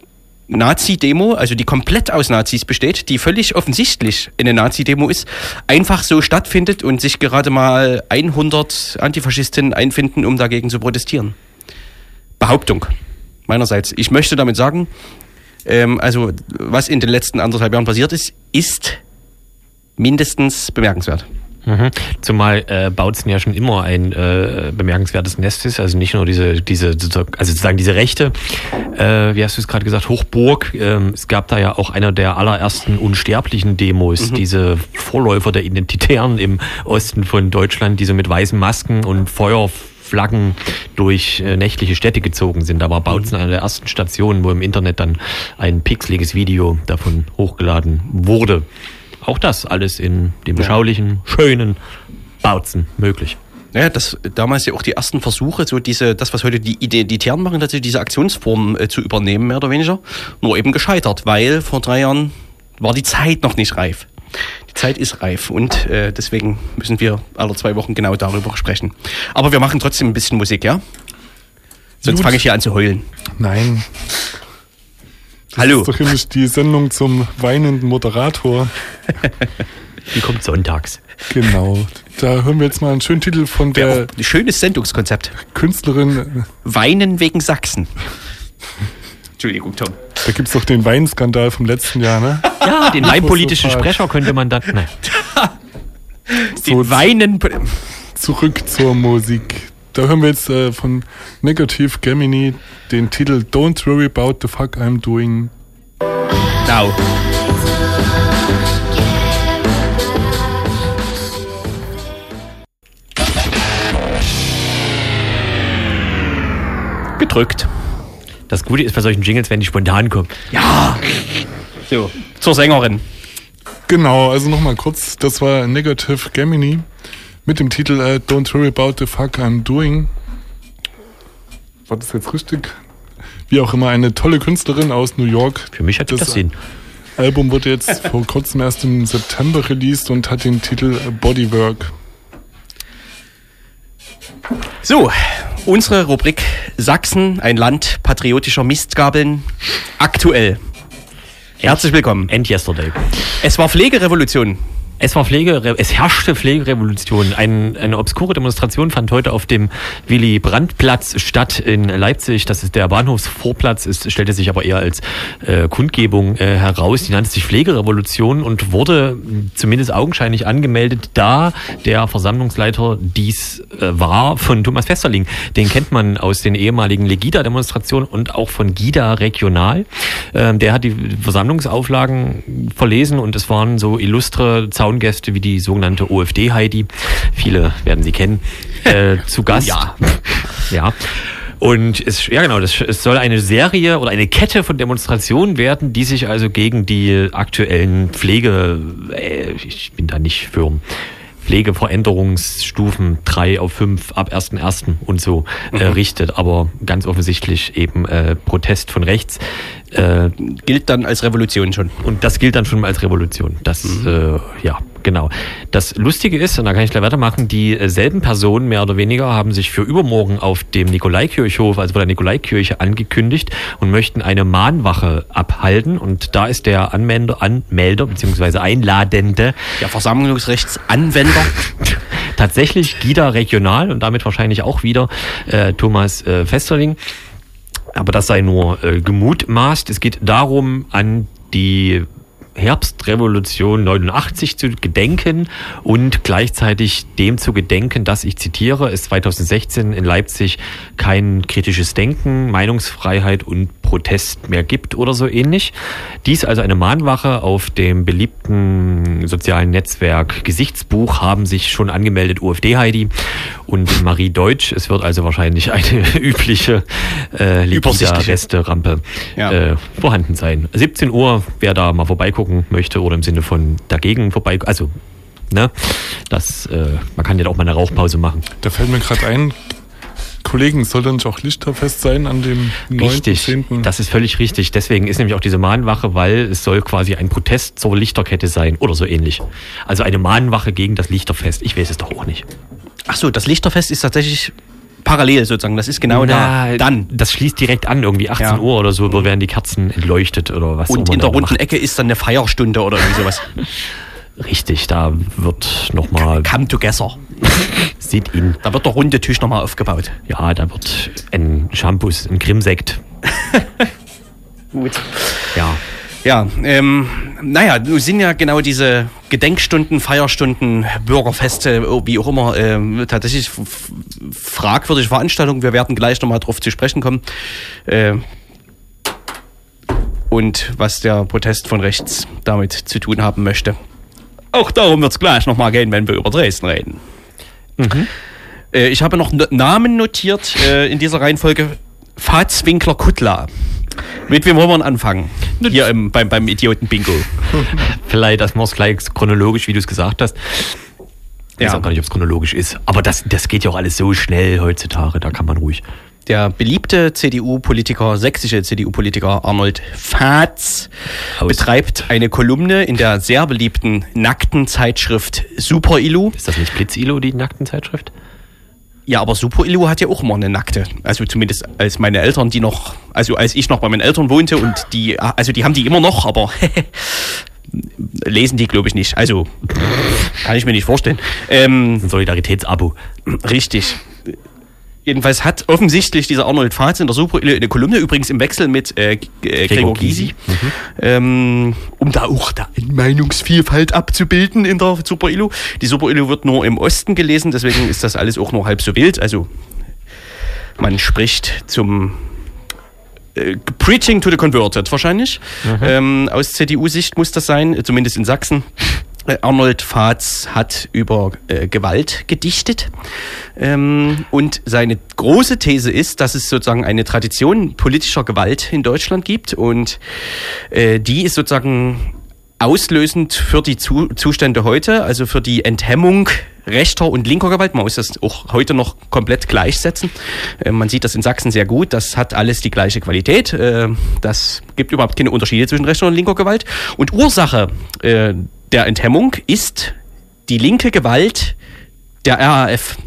Nazi-Demo, also die komplett aus Nazis besteht, die völlig offensichtlich eine Nazi-Demo ist, einfach so stattfindet und sich gerade mal 100 Antifaschistinnen einfinden, um dagegen zu protestieren. Behauptung meinerseits. Ich möchte damit sagen, ähm, also was in den letzten anderthalb Jahren passiert ist, ist mindestens bemerkenswert. Mhm. Zumal äh, Bautzen ja schon immer ein äh, bemerkenswertes Nest ist, also nicht nur diese, diese, also sozusagen diese Rechte, äh, wie hast du es gerade gesagt, Hochburg. Ähm, es gab da ja auch einer der allerersten unsterblichen Demos, diese Vorläufer der Identitären im Osten von Deutschland, die so mit weißen Masken und Feuerflaggen durch äh, nächtliche Städte gezogen sind. Da war Bautzen eine der ersten Stationen, wo im Internet dann ein pixeliges Video davon hochgeladen wurde. Auch das alles in dem beschaulichen, schönen Bautzen möglich. Ja, das damals ja auch die ersten Versuche, so diese, das, was heute die Identitären machen, tatsächlich diese Aktionsform äh, zu übernehmen, mehr oder weniger, nur eben gescheitert, weil vor drei Jahren war die Zeit noch nicht reif. Die Zeit ist reif und äh, deswegen müssen wir alle zwei Wochen genau darüber sprechen. Aber wir machen trotzdem ein bisschen Musik, ja? Sonst fange ich hier an zu heulen. Nein. Hallo. Das ist doch immer die Sendung zum weinenden Moderator. Die kommt sonntags. Genau. Da hören wir jetzt mal einen schönen Titel von der ein schönes Sendungskonzept. Künstlerin. Weinen wegen Sachsen. Entschuldigung, Tom. Da gibt's doch den Weinskandal vom letzten Jahr, ne? Ja, den weinpolitischen. Sprecher könnte man dann. Nein. Die Weinen. Zurück zur Musik. Da hören wir jetzt äh, von Negative Gemini den Titel Don't Worry About the Fuck I'm Doing. Now. Gedrückt. Das Gute ist bei solchen Jingles, wenn die spontan kommen. Ja. So, zur Sängerin. Genau, also nochmal kurz, das war Negative Gemini mit dem Titel äh, Don't Worry About the Fuck I'm Doing. War das jetzt richtig? Wie auch immer, eine tolle Künstlerin aus New York. Für mich hat das, Das- Sinn. Album wurde jetzt vor kurzem erst im September released und hat den Titel äh, Bodywork. So, Unsere Rubrik Sachsen, ein Land patriotischer Mistgabeln, aktuell. Herzlich willkommen. End yesterday. Es war Pflegerevolution. Es war Pflege, es herrschte Pflegerevolution. Ein, eine obskure Demonstration fand heute auf dem Willy Brandt-Platz statt in Leipzig. Das ist der Bahnhofsvorplatz. Es stellte sich aber eher als äh, Kundgebung äh, heraus. Die nannte sich Pflegerevolution und wurde zumindest augenscheinlich angemeldet, da der Versammlungsleiter dies äh, war von Thomas Festerling. Den kennt man aus den ehemaligen Legida-Demonstrationen und auch von Gida Regional. Ähm, der hat die Versammlungsauflagen verlesen und es waren so illustre Zaun Zaungäste wie die sogenannte OFD-Heidi, viele werden sie kennen, äh, zu Gast. Ja. ja. Und es, ja genau, das, es soll eine Serie oder eine Kette von Demonstrationen werden, die sich also gegen die aktuellen Pflege, äh, ich bin da nicht für Pflegeveränderungsstufen 3 auf 5 ab 1.1. und so äh, mhm. richtet, aber ganz offensichtlich eben äh, Protest von rechts. Äh, gilt dann als Revolution schon. Und das gilt dann schon als Revolution. Das, mhm. äh, ja, genau. Das Lustige ist, und da kann ich gleich weitermachen, dieselben Personen mehr oder weniger haben sich für übermorgen auf dem Nikolaikirchhof, also bei der Nikolaikirche, angekündigt und möchten eine Mahnwache abhalten. Und da ist der Anmelder, Anmelder bzw. Einladende. Der Versammlungsrechtsanwender. Tatsächlich Gida Regional und damit wahrscheinlich auch wieder äh, Thomas äh, Festerling. Aber das sei nur äh, gemutmaßt. Es geht darum, an die Herbstrevolution 89 zu gedenken und gleichzeitig dem zu gedenken, dass ich zitiere, es 2016 in Leipzig kein kritisches Denken, Meinungsfreiheit und Protest mehr gibt oder so ähnlich. Dies also eine Mahnwache auf dem beliebten sozialen Netzwerk Gesichtsbuch haben sich schon angemeldet UFD Heidi und Marie Deutsch. Es wird also wahrscheinlich eine übliche äh, Reste-Rampe ja. äh, vorhanden sein. 17 Uhr, wer da mal vorbeigucken möchte oder im Sinne von dagegen vorbei, also ne, das, äh, man kann ja auch mal eine Rauchpause machen. Da fällt mir gerade ein, Kollegen, soll dann nicht auch Lichterfest sein an dem 9. Richtig, 10. das ist völlig richtig. Deswegen ist nämlich auch diese Mahnwache, weil es soll quasi ein Protest zur Lichterkette sein oder so ähnlich. Also eine Mahnwache gegen das Lichterfest. Ich weiß es doch auch nicht. Ach so, das Lichterfest ist tatsächlich parallel sozusagen. Das ist genau Na, da. Dann. Das schließt direkt an, irgendwie 18 ja. Uhr oder so, wo werden die Kerzen entleuchtet oder was. Und in der runden macht. Ecke ist dann eine Feierstunde oder irgendwie sowas. Richtig, da wird nochmal. Come together. Sieht ihn. Da wird der runde Tisch nochmal aufgebaut. Ja, da wird ein Shampoo, ein Grimmsekt. Gut. Ja. Ja, ähm, naja, nun sind ja genau diese Gedenkstunden, Feierstunden, Bürgerfeste, wie auch immer, äh, tatsächlich fragwürdige Veranstaltungen. Wir werden gleich nochmal drauf zu sprechen kommen. Äh, und was der Protest von rechts damit zu tun haben möchte. Auch darum wird es gleich nochmal gehen, wenn wir über Dresden reden. Mhm. Äh, ich habe noch Namen notiert äh, in dieser Reihenfolge. Fatzwinkler Kuttler. Mit wem wollen wir anfangen? Hier im, beim, beim Idioten-Bingo. Vielleicht, das muss gleich chronologisch, wie du es gesagt hast. Ich ja. weiß auch gar nicht, ob es chronologisch ist. Aber das, das geht ja auch alles so schnell heutzutage, da kann man ruhig. Der beliebte CDU-Politiker, sächsische CDU-Politiker Arnold Fatz Aus. betreibt eine Kolumne in der sehr beliebten nackten Zeitschrift Super Illu. Ist das nicht Blitz Illu, die nackten Zeitschrift? Ja, aber Super Illu hat ja auch immer eine nackte. Also zumindest als meine Eltern, die noch, also als ich noch bei meinen Eltern wohnte und die, also die haben die immer noch, aber lesen die, glaube ich, nicht. Also kann ich mir nicht vorstellen. Ähm, Ein Solidaritätsabo. Richtig. Jedenfalls hat offensichtlich dieser Arnold Fatz in der Super eine Kolumne übrigens im Wechsel mit äh, äh Gregor Gysi, mhm. ähm, um da auch da Meinungsvielfalt abzubilden in der Super Illu. Die Super Illu wird nur im Osten gelesen, deswegen ist das alles auch nur halb so wild. Also man spricht zum äh, Preaching to the Converted wahrscheinlich. Mhm. Ähm, aus CDU-Sicht muss das sein, zumindest in Sachsen. Äh, Arnold Fatz hat über äh, Gewalt gedichtet. Ähm, und seine große These ist, dass es sozusagen eine Tradition politischer Gewalt in Deutschland gibt. Und äh, die ist sozusagen auslösend für die Zu Zustände heute, also für die Enthemmung rechter und linker Gewalt. Man muss das auch heute noch komplett gleichsetzen. Äh, man sieht das in Sachsen sehr gut. Das hat alles die gleiche Qualität. Äh, das gibt überhaupt keine Unterschiede zwischen rechter und linker Gewalt. Und Ursache äh, der Enthemmung ist die linke Gewalt der RAF.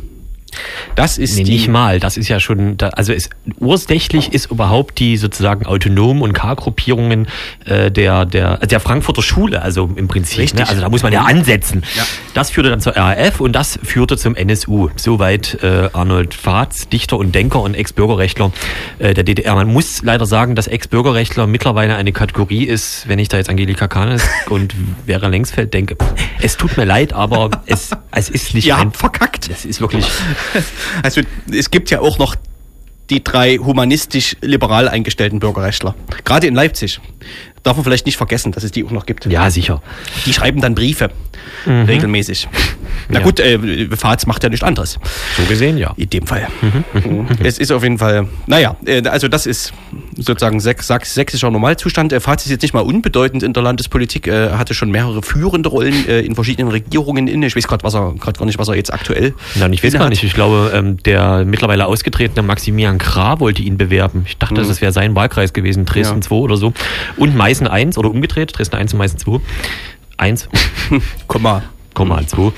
Das ist Nee, die, nicht mal. Das ist ja schon, da, also es, ursächlich ist überhaupt die sozusagen autonomen und K-Gruppierungen äh, der, der, der Frankfurter Schule, also im Prinzip. Richtig. Ne? Also da muss man ja ansetzen. Ja. Das führte dann zur RAF und das führte zum NSU. Soweit äh, Arnold Fahrz, Dichter und Denker und Ex-Bürgerrechtler äh, der DDR. Man muss leider sagen, dass Ex-Bürgerrechtler mittlerweile eine Kategorie ist, wenn ich da jetzt Angelika Kahnes und Vera Lengsfeld denke. Es tut mir leid, aber es, es ist nicht habt verkackt. es ist wirklich Also es gibt ja auch noch die drei humanistisch-liberal eingestellten Bürgerrechtler. Gerade in Leipzig. Darf man vielleicht nicht vergessen, dass es die auch noch gibt. Ja, sicher. Die schreiben dann Briefe. Regelmäßig. Na Ja. gut, äh, Fahrt macht ja nichts anderes. So gesehen, ja. In dem Fall. Mhm. Es ist auf jeden Fall, naja, äh, also das ist sozusagen säch- säch- sächsischer Normalzustand. Äh, Fazit ist jetzt nicht mal unbedeutend in der Landespolitik. Äh, Er hatte schon mehrere führende Rollen äh, in verschiedenen Regierungen inne. Ich weiß gerade er gar nicht, was er jetzt aktuell. Und ich weiß gar nicht. Ich glaube, ähm, der mittlerweile ausgetretene Maximilian Krah wollte ihn bewerben. Ich dachte, das wäre sein Wahlkreis gewesen, Dresden Ja. 2 oder so. Und Meißen 1 oder umgedreht, Dresden 1 und Meißen 2. 1, Komma. 2.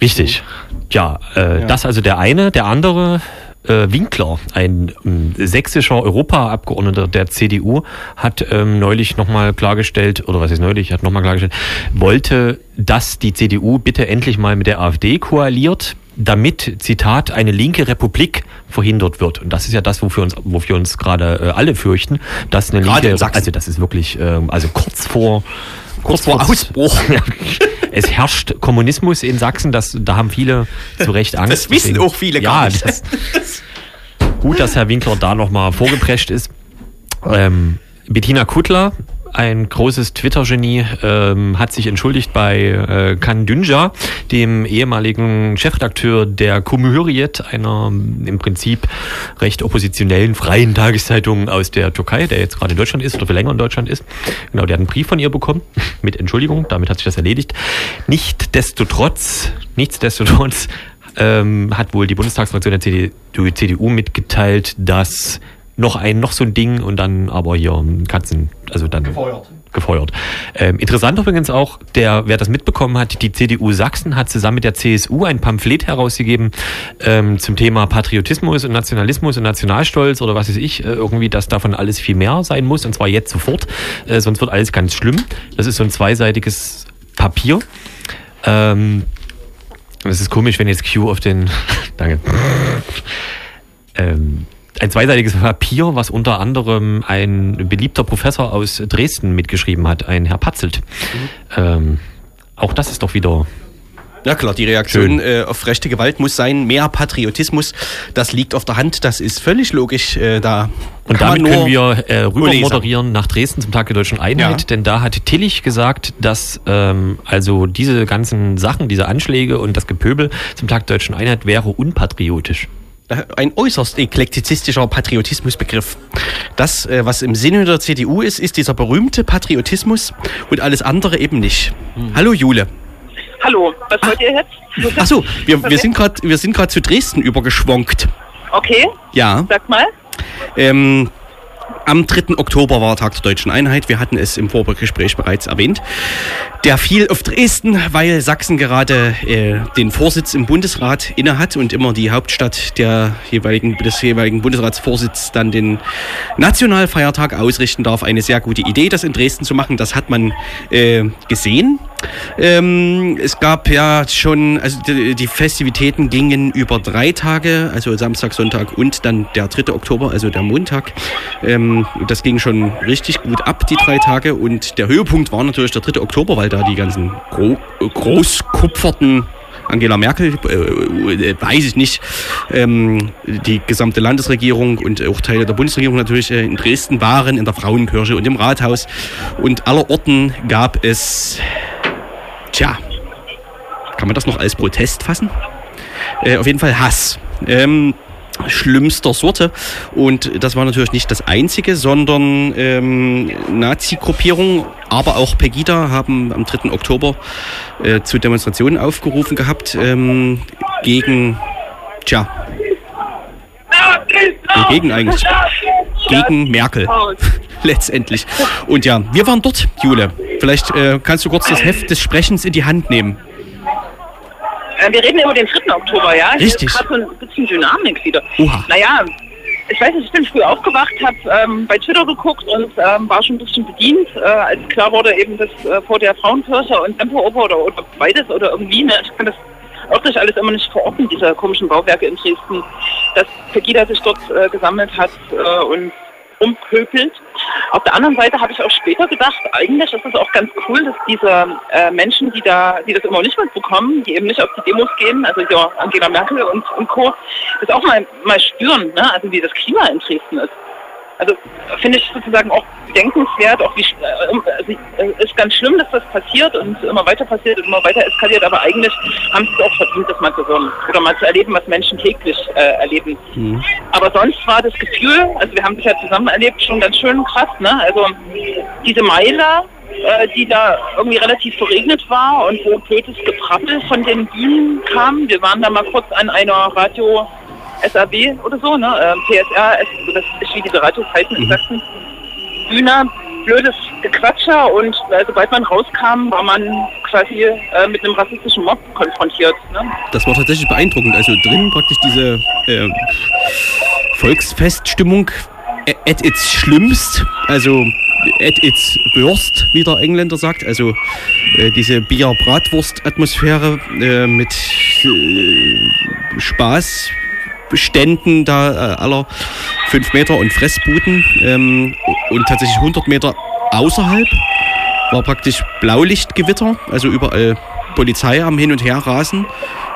Richtig. Ja, äh, Ja. das also der eine. Der andere, äh, Winkler, ein ähm, sächsischer Europaabgeordneter der CDU, hat ähm, neulich nochmal klargestellt, oder was ist neulich, hat nochmal klargestellt, wollte, dass die CDU bitte endlich mal mit der AfD koaliert, damit, Zitat, eine linke Republik verhindert wird. Und das ist ja das, wofür uns, wofür uns gerade äh, alle fürchten, dass eine Gerade in linke, also das ist wirklich, ähm, also kurz vor, Kurz vor Ausbruch. Es herrscht Kommunismus in Sachsen, das, da haben viele zu Recht Angst. Das wissen Deswegen- auch viele gar ja, nicht. Das, gut, dass Herr Winkler da nochmal vorgeprescht ist. Ähm, Bettina Kuttler, ein großes Twitter-Genie, ähm, hat sich entschuldigt bei äh, Kan Dünja, dem ehemaligen Chefredakteur der Cumhuriyet, einer im Prinzip recht oppositionellen freien Tageszeitung aus der Türkei, der jetzt gerade in Deutschland ist oder für länger in Deutschland ist. Genau, der hat einen Brief von ihr bekommen mit Entschuldigung, damit hat sich das erledigt. Nichtsdestotrotz, nichtsdestotrotz ähm, hat wohl die Bundestagsfraktion der CDU mitgeteilt, dass noch ein, noch so ein Ding und dann aber hier Katzen, also dann Gefeuert. gefeuert. Ähm, interessant übrigens auch, der, wer das mitbekommen hat, die CDU Sachsen hat zusammen mit der CSU ein Pamphlet herausgegeben ähm, zum Thema Patriotismus und Nationalismus und Nationalstolz oder was weiß ich, äh, irgendwie, dass davon alles viel mehr sein muss und zwar jetzt sofort, äh, sonst wird alles ganz schlimm. Das ist so ein zweiseitiges Papier. Ähm, es ist komisch, wenn jetzt Q auf den. Danke. Ähm, ein zweiseitiges Papier, was unter anderem ein beliebter Professor aus Dresden mitgeschrieben hat, ein Herr Patzelt. Ähm, auch das ist doch wieder. Ja klar, die Reaktion äh, auf rechte Gewalt muss sein, mehr Patriotismus. Das liegt auf der Hand, das ist völlig logisch. Äh, da Und damit können wir äh, rüber Uli sagen. moderieren nach Dresden zum Tag der deutschen Einheit, Ja. denn da hat Tillich gesagt, dass ähm, also diese ganzen Sachen, diese Anschläge und das Gepöbel zum Tag der deutschen Einheit wäre unpatriotisch. Ein äußerst eklektizistischer Patriotismusbegriff. Das, äh, was im Sinne der CDU ist, ist dieser berühmte Patriotismus und alles andere eben nicht. Hallo Jule. Hallo, was wollt ihr jetzt? Ach so, wir, wir sind gerade wir sind gerade zu Dresden übergeschwonkt. Okay, Ja. sag mal. Ähm, am 3. Oktober war Tag der Deutschen Einheit. Wir hatten es im Vorgespräch bereits erwähnt. Der fiel auf Dresden, weil Sachsen gerade äh, den Vorsitz im Bundesrat innehat und immer die Hauptstadt der jeweiligen, des jeweiligen Bundesratsvorsitz dann den Nationalfeiertag ausrichten darf. Eine sehr gute Idee, das in Dresden zu machen. Das hat man äh, gesehen. Ähm, es gab ja schon, also die, die Festivitäten gingen über drei Tage, also Samstag, Sonntag und dann der 3. Oktober, also der Montag. Ähm, das ging schon richtig gut ab, die drei Tage. Und der Höhepunkt war natürlich der 3. Oktober, weil da die ganzen gro äh, großkupferten Angela Merkel, äh, äh, weiß ich nicht, ähm, die gesamte Landesregierung und auch Teile der Bundesregierung natürlich äh, in Dresden waren, in der Frauenkirche und im Rathaus. Und aller Orten gab es, tja, kann man das noch als Protest fassen? Äh, auf jeden Fall Hass. Ähm, schlimmster Sorte. Und das war natürlich nicht das einzige, sondern ähm, Nazi-Gruppierungen, aber auch Pegida haben am 3. Oktober äh, zu Demonstrationen aufgerufen gehabt ähm, gegen, tja, gegen eigentlich, gegen Merkel letztendlich. Und ja, wir waren dort, Jule. Vielleicht äh, kannst du kurz das Heft des Sprechens in die Hand nehmen. Äh, wir reden über den 3. Oktober, ja? Hier Richtig. ist gerade so ein bisschen Dynamik wieder. Oha. Naja, ich weiß nicht, ich bin früh aufgewacht, habe ähm, bei Twitter geguckt und ähm, war schon ein bisschen bedient, äh, als klar wurde eben, dass äh, vor der Frauenkirche und Tempelhofer oder, oder beides oder irgendwie, ne, ich kann das örtlich alles immer nicht verorten, diese komischen Bauwerke in Dresden, dass Pegida sich dort äh, gesammelt hat äh, und rumpöpelt. Auf der anderen Seite habe ich auch später gedacht, eigentlich ist es auch ganz cool, dass diese äh, Menschen, die da, die das immer nicht mitbekommen, die eben nicht auf die Demos gehen, also ja, Angela Merkel und, und Co., das auch mal, mal spüren, ne? also wie das Klima in Dresden ist. Also finde ich sozusagen auch bedenkenswert, auch wie äh, also, ist ganz schlimm, dass das passiert und immer weiter passiert und immer weiter eskaliert, aber eigentlich haben sie es auch verdient, das mal zu hören oder mal zu erleben, was Menschen täglich äh, erleben. Aber sonst war das Gefühl, also wir haben das ja zusammen erlebt, schon ganz schön krass, ne? Also diese Meile, äh, die da irgendwie relativ verregnet war und wo blödes Geprappel von den Bühnen kam. Wir waren da mal kurz an einer Radio SAW oder so, ne? Ähm, PSR, das ist wie Radios heißen in Sachsen. Bühne, blödes Gequatscher und äh, sobald man rauskam, war man quasi äh, mit einem rassistischen Mob konfrontiert. Ne? Das war tatsächlich beeindruckend. Also drin praktisch diese äh, Volksfeststimmung at its schlimmst, also at its worst, wie der Engländer sagt. Also äh, diese Bier-Bratwurst-Atmosphäre äh, mit äh, Spaßständen da äh, aller fünf Meter und Fressbuden ähm, und tatsächlich 100 Meter außerhalb war praktisch Blaulichtgewitter, also überall Polizei am Hin und Her rasen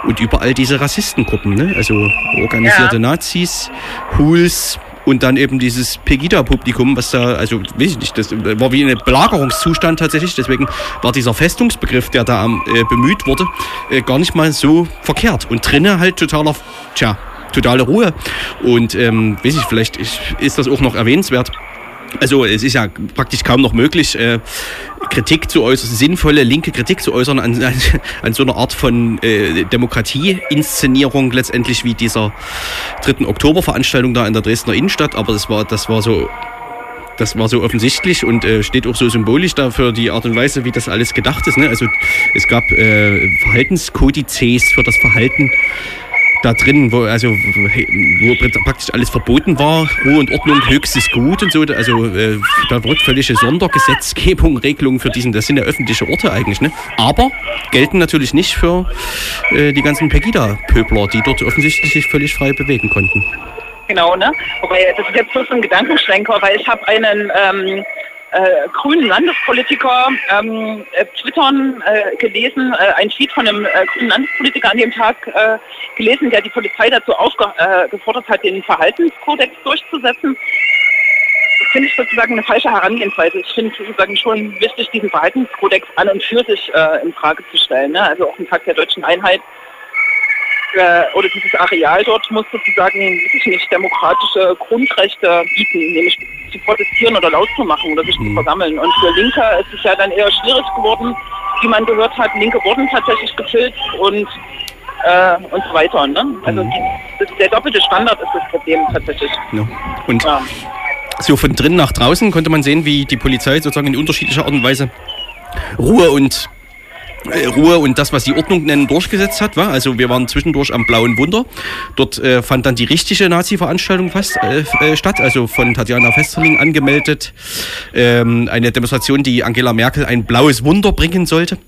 und überall diese Rassistengruppen, ne? also organisierte Ja. Nazis, Hools und dann eben dieses Pegida-Publikum, was da, also weiß ich nicht, das war wie ein Belagerungszustand tatsächlich, deswegen war dieser Festungsbegriff, der da äh, bemüht wurde, äh, gar nicht mal so verkehrt und drinnen halt totaler, tja, totale Ruhe und ähm, weiß ich, vielleicht ist, ist das auch noch erwähnenswert, also es ist ja praktisch kaum noch möglich, äh, Kritik zu äußern, sinnvolle linke Kritik zu äußern an, an, an so einer Art von äh, Demokratie-Inszenierung letztendlich wie dieser 3. Oktober-Veranstaltung da in der Dresdner Innenstadt. Aber das war, das war so. Das war so offensichtlich und äh, steht auch so symbolisch da für die Art und Weise, wie das alles gedacht ist. Ne? Also es gab äh, Verhaltenskodizes für das Verhalten da drin, wo also wo praktisch alles verboten war, Ruhe und Ordnung, höchstes Gut und so. Also äh, da wird völlige Sondergesetzgebung, Regelungen für diesen, das sind ja öffentliche Orte eigentlich, ne? Aber gelten natürlich nicht für äh, die ganzen Pegida-Pöbler, die dort offensichtlich sich völlig frei bewegen konnten. Genau, ne? Wobei, das ist jetzt bloß ein Gedankenschwenker, weil ich habe einen ähm, äh, grünen Landespolitiker ähm, äh, twittern äh, gelesen, äh, ein Tweet von einem äh, grünen Landespolitiker an dem Tag äh, gelesen, der die Polizei dazu aufgefordert äh, hat, den Verhaltenskodex durchzusetzen. Das finde ich sozusagen eine falsche Herangehensweise. Ich finde sozusagen schon wichtig, diesen Verhaltenskodex an und für sich in Frage zu stellen. Ne? Also auch ein Tag der deutschen Einheit äh, oder dieses Areal dort muss sozusagen wirklich nicht demokratische Grundrechte bieten, nämlich zu protestieren oder laut zu machen oder sich zu versammeln. Und für Linke ist es ja dann eher schwierig geworden, wie man gehört hat. Linke wurden tatsächlich gefilzt und äh, und so weiter. Ne? Also die, das, der doppelte Standard ist das Problem tatsächlich. Ja. Und Ja. so von drinnen nach draußen konnte man sehen, wie die Polizei sozusagen in unterschiedlicher Art und Weise Ruhe und Ruhe und das, was sie Ordnung nennen, durchgesetzt hat. Wa? Also wir waren zwischendurch am Blauen Wunder. Dort äh, fand dann die richtige Nazi-Veranstaltung fast äh, äh, statt, also von Tatjana Festerling angemeldet. Ähm, eine Demonstration, die Angela Merkel ein blaues Wunder bringen sollte.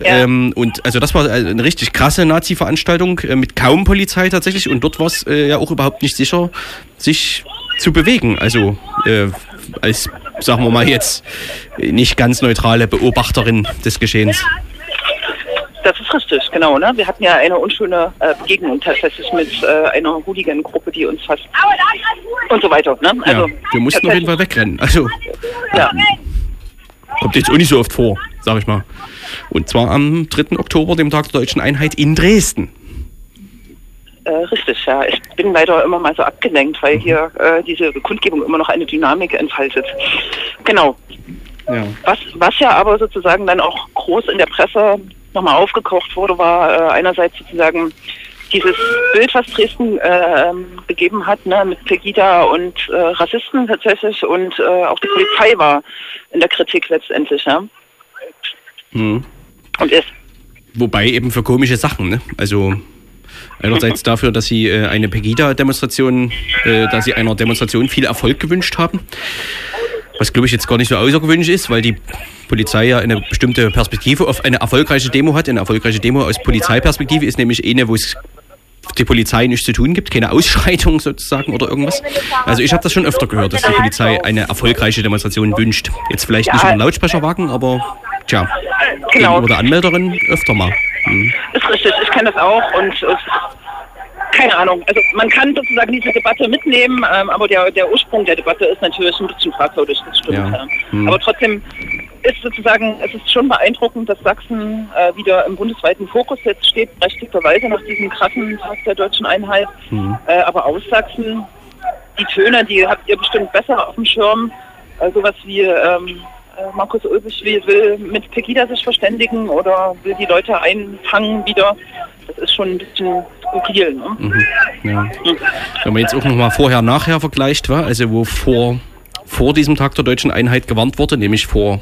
Ja. Ähm, und also das war eine richtig krasse Nazi-Veranstaltung äh, mit kaum Polizei tatsächlich. Und dort war es äh, ja auch überhaupt nicht sicher, sich zu bewegen. Also äh, als, sagen wir mal jetzt, nicht ganz neutrale Beobachterin des Geschehens. Das ist richtig, genau. Ne? Wir hatten ja eine unschöne äh, Begegnung tatsächlich mit äh, einer Hooligan-Gruppe, die uns fast und so weiter. Ne? Also, ja, wir mussten auf jeden Fall wegrennen. Also Ja. kommt jetzt auch nicht so oft vor, sag ich mal. Und zwar am 3. Oktober, dem Tag der Deutschen Einheit in Dresden. Äh, richtig, ja. Ich bin leider immer mal so abgelenkt, weil hier äh, diese Kundgebung immer noch eine Dynamik entfaltet. Genau. Ja. Was, was ja aber sozusagen dann auch groß in der Presse nochmal aufgekocht wurde, war äh, einerseits sozusagen dieses Bild, was Dresden äh, ähm, gegeben hat, ne, mit Pegida und äh, Rassisten tatsächlich und äh, auch die Polizei war in der Kritik letztendlich, ja. Hm. Und ist. wobei eben für komische Sachen, ne? Also einerseits dafür, dass sie äh, eine Pegida-Demonstration, äh, dass sie einer Demonstration viel Erfolg gewünscht haben. Was glaube ich jetzt gar nicht so außergewöhnlich ist, weil die Polizei ja eine bestimmte Perspektive auf eine erfolgreiche Demo hat. Eine erfolgreiche Demo aus Polizeiperspektive ist nämlich eine, wo es die Polizei nichts zu tun gibt, keine Ausschreitung sozusagen oder irgendwas. Also ich habe das schon öfter gehört, dass die Polizei eine erfolgreiche Demonstration wünscht. Jetzt vielleicht Ja. nicht über den Lautsprecherwagen, aber tja, Genau. gegenüber der Anmelderin öfter mal. Hm. Ist richtig, ich kenne das auch und keine Ahnung. Also man kann sozusagen diese Debatte mitnehmen, ähm, aber der, der Ursprung der Debatte ist natürlich ein bisschen fragwürdig, das stimmt. Ja. Ja. Hm. Aber trotzdem ist sozusagen, es ist schon beeindruckend, dass Sachsen äh, wieder im bundesweiten Fokus jetzt steht, berechtigterweise nach diesem krassen Tag der deutschen Einheit. Hm. Äh, aber aus Sachsen, die Töne, die habt ihr bestimmt besser auf dem Schirm. Äh, sowas wie ähm, äh, Markus Ulbich will, mit Pegida sich verständigen oder will die Leute einfangen wieder. Das ist schon ein bisschen skurril. Ne? Mhm. Ja. Wenn man jetzt auch nochmal vorher-nachher vergleicht, war, also wo vor, vor diesem Tag der deutschen Einheit gewarnt wurde, nämlich vor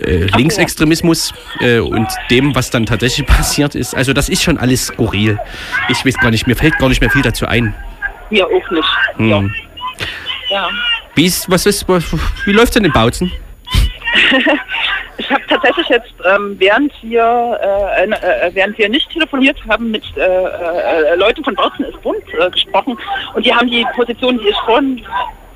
äh, Linksextremismus äh, und dem, was dann tatsächlich passiert ist. Also das ist schon alles skurril. Ich weiß gar nicht, mir fällt gar nicht mehr viel dazu ein. Mir auch nicht. Hm. Ja. ja. Wie ist, was ist, wie läuft's denn in Bautzen? Ich habe tatsächlich jetzt, ähm, während wir äh, äh, während wir nicht telefoniert haben, mit äh, äh, Leuten von Bautzen ist Bund äh, gesprochen und die haben die Position, die ich vorhin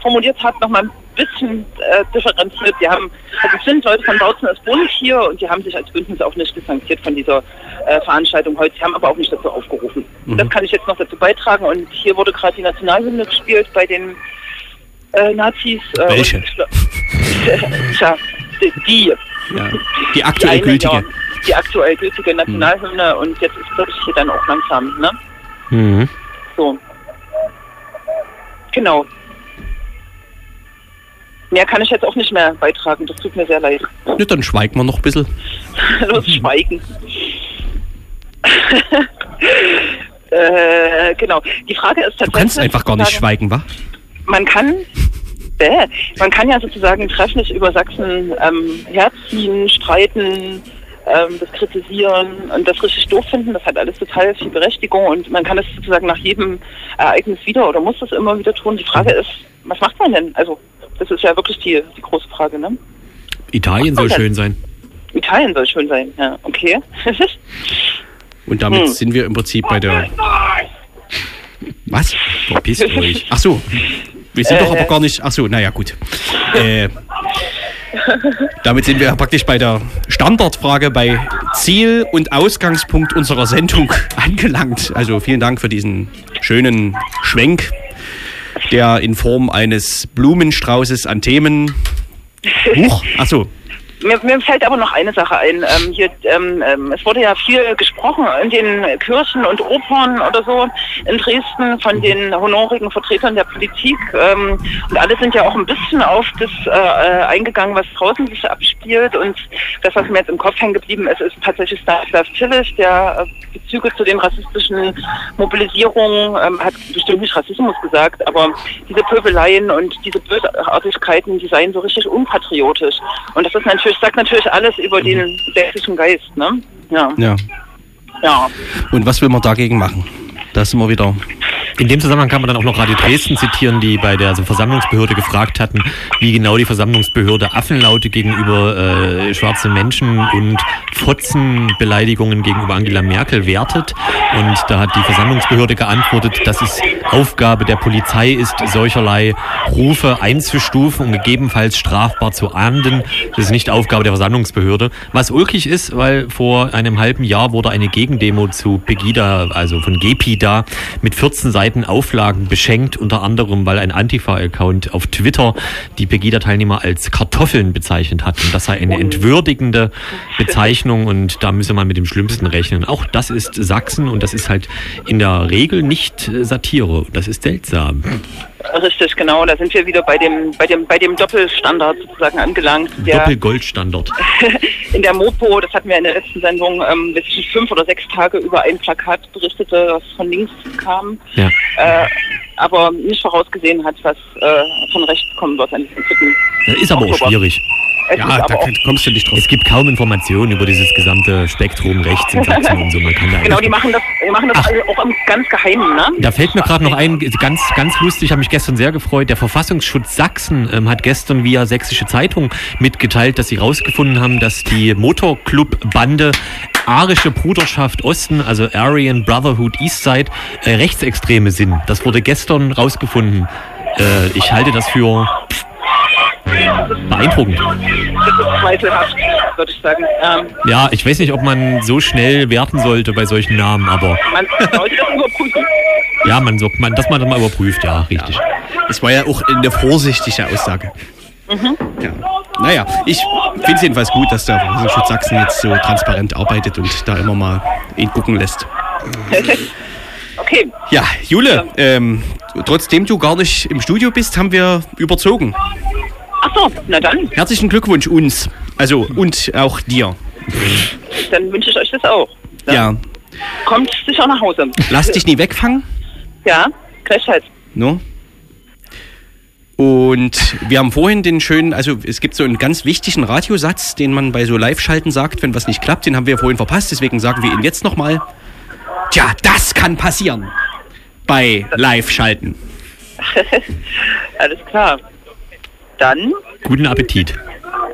formuliert habe, nochmal ein bisschen äh, differenziert. Die haben, also es sind Leute von Bautzen ist Bund hier und die haben sich als Bündnis auch nicht distanziert von dieser äh, Veranstaltung heute. Sie haben aber auch nicht dazu aufgerufen. Das kann ich jetzt noch dazu beitragen und hier wurde gerade die Nationalhymne gespielt bei den äh, Nazis. Äh, Welche? Und, Tja, die, die Ja. Die aktuell eine, gültige. Ja, die aktuell gültige Nationalhymne und jetzt ist das hier dann auch langsam, ne? Mhm. So. Genau. Mehr kann ich jetzt auch nicht mehr beitragen, das tut mir sehr leid. Ja, dann schweigen wir noch ein bisschen. Los, schweigen. äh, genau. Die Frage ist tatsächlich. Du kannst einfach gar nicht schweigen, wa? man kann, bäh, man kann ja sozusagen trefflich über Sachsen ähm, herziehen, streiten, ähm, das kritisieren und das richtig doof finden. Das hat alles total viel Berechtigung und man kann das sozusagen nach jedem Ereignis wieder oder muss das immer wieder tun. Die Frage ist, was macht man denn? Also das ist ja wirklich die, die große Frage. Ne? Italien soll schön sein. Italien soll schön sein. Ja, okay. Und damit Hm. sind wir im Prinzip bei der. Was? Verpisst euch. Ach so. Wir sind Äh. doch aber gar nicht. Ach so, naja, gut. Äh, damit sind wir praktisch bei der Standardfrage, bei Ziel und Ausgangspunkt unserer Sendung angelangt. Also vielen Dank für diesen schönen Schwenk, der in Form eines Blumenstraußes an Themen. Huch, ach so. Mir, mir fällt aber noch eine Sache ein. Ähm, hier, ähm, ähm, es wurde ja viel gesprochen in den Kirchen und Opern oder so in Dresden von den honorigen Vertretern der Politik. Ähm, und alle sind ja auch ein bisschen auf das äh, äh, eingegangen, was draußen sich abspielt. Und das, was mir jetzt im Kopf hängen geblieben ist, ist tatsächlich Stanislav Tillich, der äh, Bezüge zu den rassistischen Mobilisierungen, ähm, hat bestimmt nicht Rassismus gesagt, aber diese Pöbeleien und diese Bösartigkeiten, die seien so richtig unpatriotisch. Und das ist natürlich, sagt natürlich alles über den sächsischen Geist, ne? Ja. Ja. Ja. Und was will man dagegen machen? Da sind wir wieder. In dem Zusammenhang kann man dann auch noch Radio Dresden zitieren, die bei der Versammlungsbehörde gefragt hatten, wie genau die Versammlungsbehörde Affenlaute gegenüber äh, schwarzen Menschen und Fotzenbeleidigungen gegenüber Angela Merkel wertet. Und da hat die Versammlungsbehörde geantwortet, dass es Aufgabe der Polizei ist, solcherlei Rufe einzustufen und gegebenenfalls strafbar zu ahnden. Das ist nicht Aufgabe der Versammlungsbehörde. Was ulkig ist, weil vor einem halben Jahr wurde eine Gegendemo zu Pegida, also von Gepida, mit 14 Seiten Auflagen beschenkt, unter anderem, weil ein Antifa-Account auf Twitter die Pegida-Teilnehmer als Kartoffeln bezeichnet hat. Und das sei eine entwürdigende Bezeichnung und da müsse man mit dem Schlimmsten rechnen. Auch das ist Sachsen und das ist halt in der Regel nicht äh, Satire. Das ist seltsam. Richtig, genau. Da sind wir wieder bei dem, bei dem, bei dem Doppelstandard sozusagen angelangt. Doppelgoldstandard. in der Mopo, das hatten wir in der letzten Sendung, ähm, dass ich fünf oder sechs Tage über ein Plakat berichtete, das von links kam, Ja. äh, aber nicht vorausgesehen hat, was äh, von rechts kommen wird an diesem 4. Das ist aber auch Oktober. schwierig. Es Ja, da auch, kommst du nicht drauf. Es gibt kaum Informationen über dieses gesamte Spektrum rechts in Sachsen und so. Man kann da genau, die machen das, die machen das auch im ganz Geheimen, ne? Da fällt mir gerade noch ein, ganz, ganz lustig, habe mich gestern sehr gefreut. Der Verfassungsschutz Sachsen ähm, hat gestern via Sächsische Zeitung mitgeteilt, dass sie rausgefunden haben, dass die Motorclub-Bande Arische Bruderschaft Osten, also Aryan Brotherhood Eastside, äh, Rechtsextreme sind. Das wurde gestern rausgefunden. Äh, ich halte das für beeindruckend. Das zweifelhaft, würde ich sagen. Ähm, Ja, ich weiß nicht, ob man so schnell werten sollte bei solchen Namen, aber man sollte das überprüfen. ja, man, so- man, dass man das mal überprüft, ja, richtig. Es war ja auch eine vorsichtige Aussage. Ja. Naja, ich finde es jedenfalls gut, dass der Verfassungsschutz Sachsen jetzt so transparent arbeitet und da immer mal ihn gucken lässt. Okay, Ja, Jule, ähm, trotzdem du gar nicht im Studio bist, haben wir überzogen. Ach so, na dann, Herzlichen Glückwunsch uns. Also und auch dir. dann wünsche ich euch das auch. Ja. Kommt sicher nach Hause. Lass dich nie wegfangen. Ja, gleichfalls. No? Und wir haben vorhin den schönen, also es gibt so einen ganz wichtigen Radiosatz, den man bei so Live-Schalten sagt, wenn was nicht klappt, den haben wir vorhin verpasst, deswegen sagen wir ihn jetzt nochmal. Tja, das kann passieren bei Live-Schalten. Alles klar. Dann, Guten Appetit.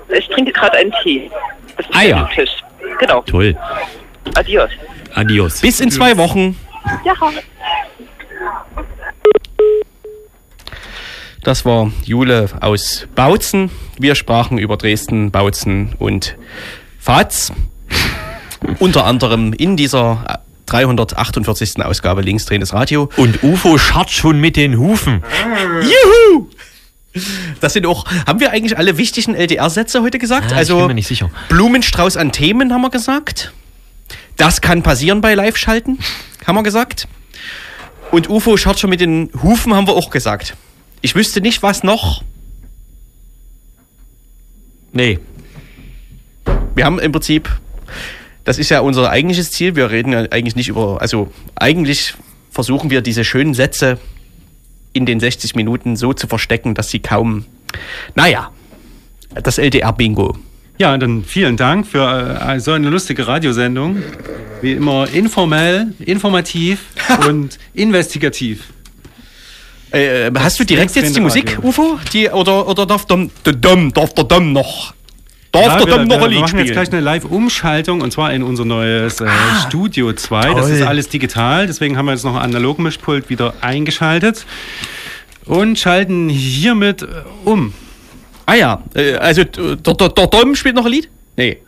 ich trinke gerade einen Tee. Das ist Ah, ja. Tisch. Genau. Toll. Adios. Adios. Bis in zwei Wochen. Ja. Das war Jule aus Bautzen. Wir sprachen über Dresden, Bautzen und Faz. Unter anderem in dieser 348. Ausgabe Linksdrehendes Radio. Und UFO scharrt schon mit den Hufen. Juhu! Das sind auch, haben wir eigentlich alle wichtigen LDR-Sätze heute gesagt? Ah, ich also bin mir nicht sicher. Blumenstrauß an Themen haben wir gesagt. Das kann passieren bei Live-Schalten, haben wir gesagt. Und UFO schaut schon mit den Hufen, haben wir auch gesagt. Ich wüsste nicht, was noch. Nee. Wir haben im Prinzip, das ist ja unser eigentliches Ziel. Wir reden ja eigentlich nicht über, also eigentlich versuchen wir diese schönen Sätze in den 60 Minuten so zu verstecken, dass sie kaum, naja, das LDR-Bingo. Ja, dann vielen Dank für äh, so eine lustige Radiosendung. Wie immer informell, informativ und investigativ. Äh, hast du direkt jetzt die Musik, UFO? Die, oder, oder darf Dom, darf der Dom noch? Darf Ja, der wir, Dom noch wir, wir machen jetzt gleich eine Live-Umschaltung und zwar in unser neues äh, Studio 2. Das toll. ist alles digital, deswegen haben wir jetzt noch ein Analogmischpult wieder eingeschaltet und schalten hiermit äh, um. Ah ja, äh, also der, der, der Dom spielt noch ein Lied? Nee.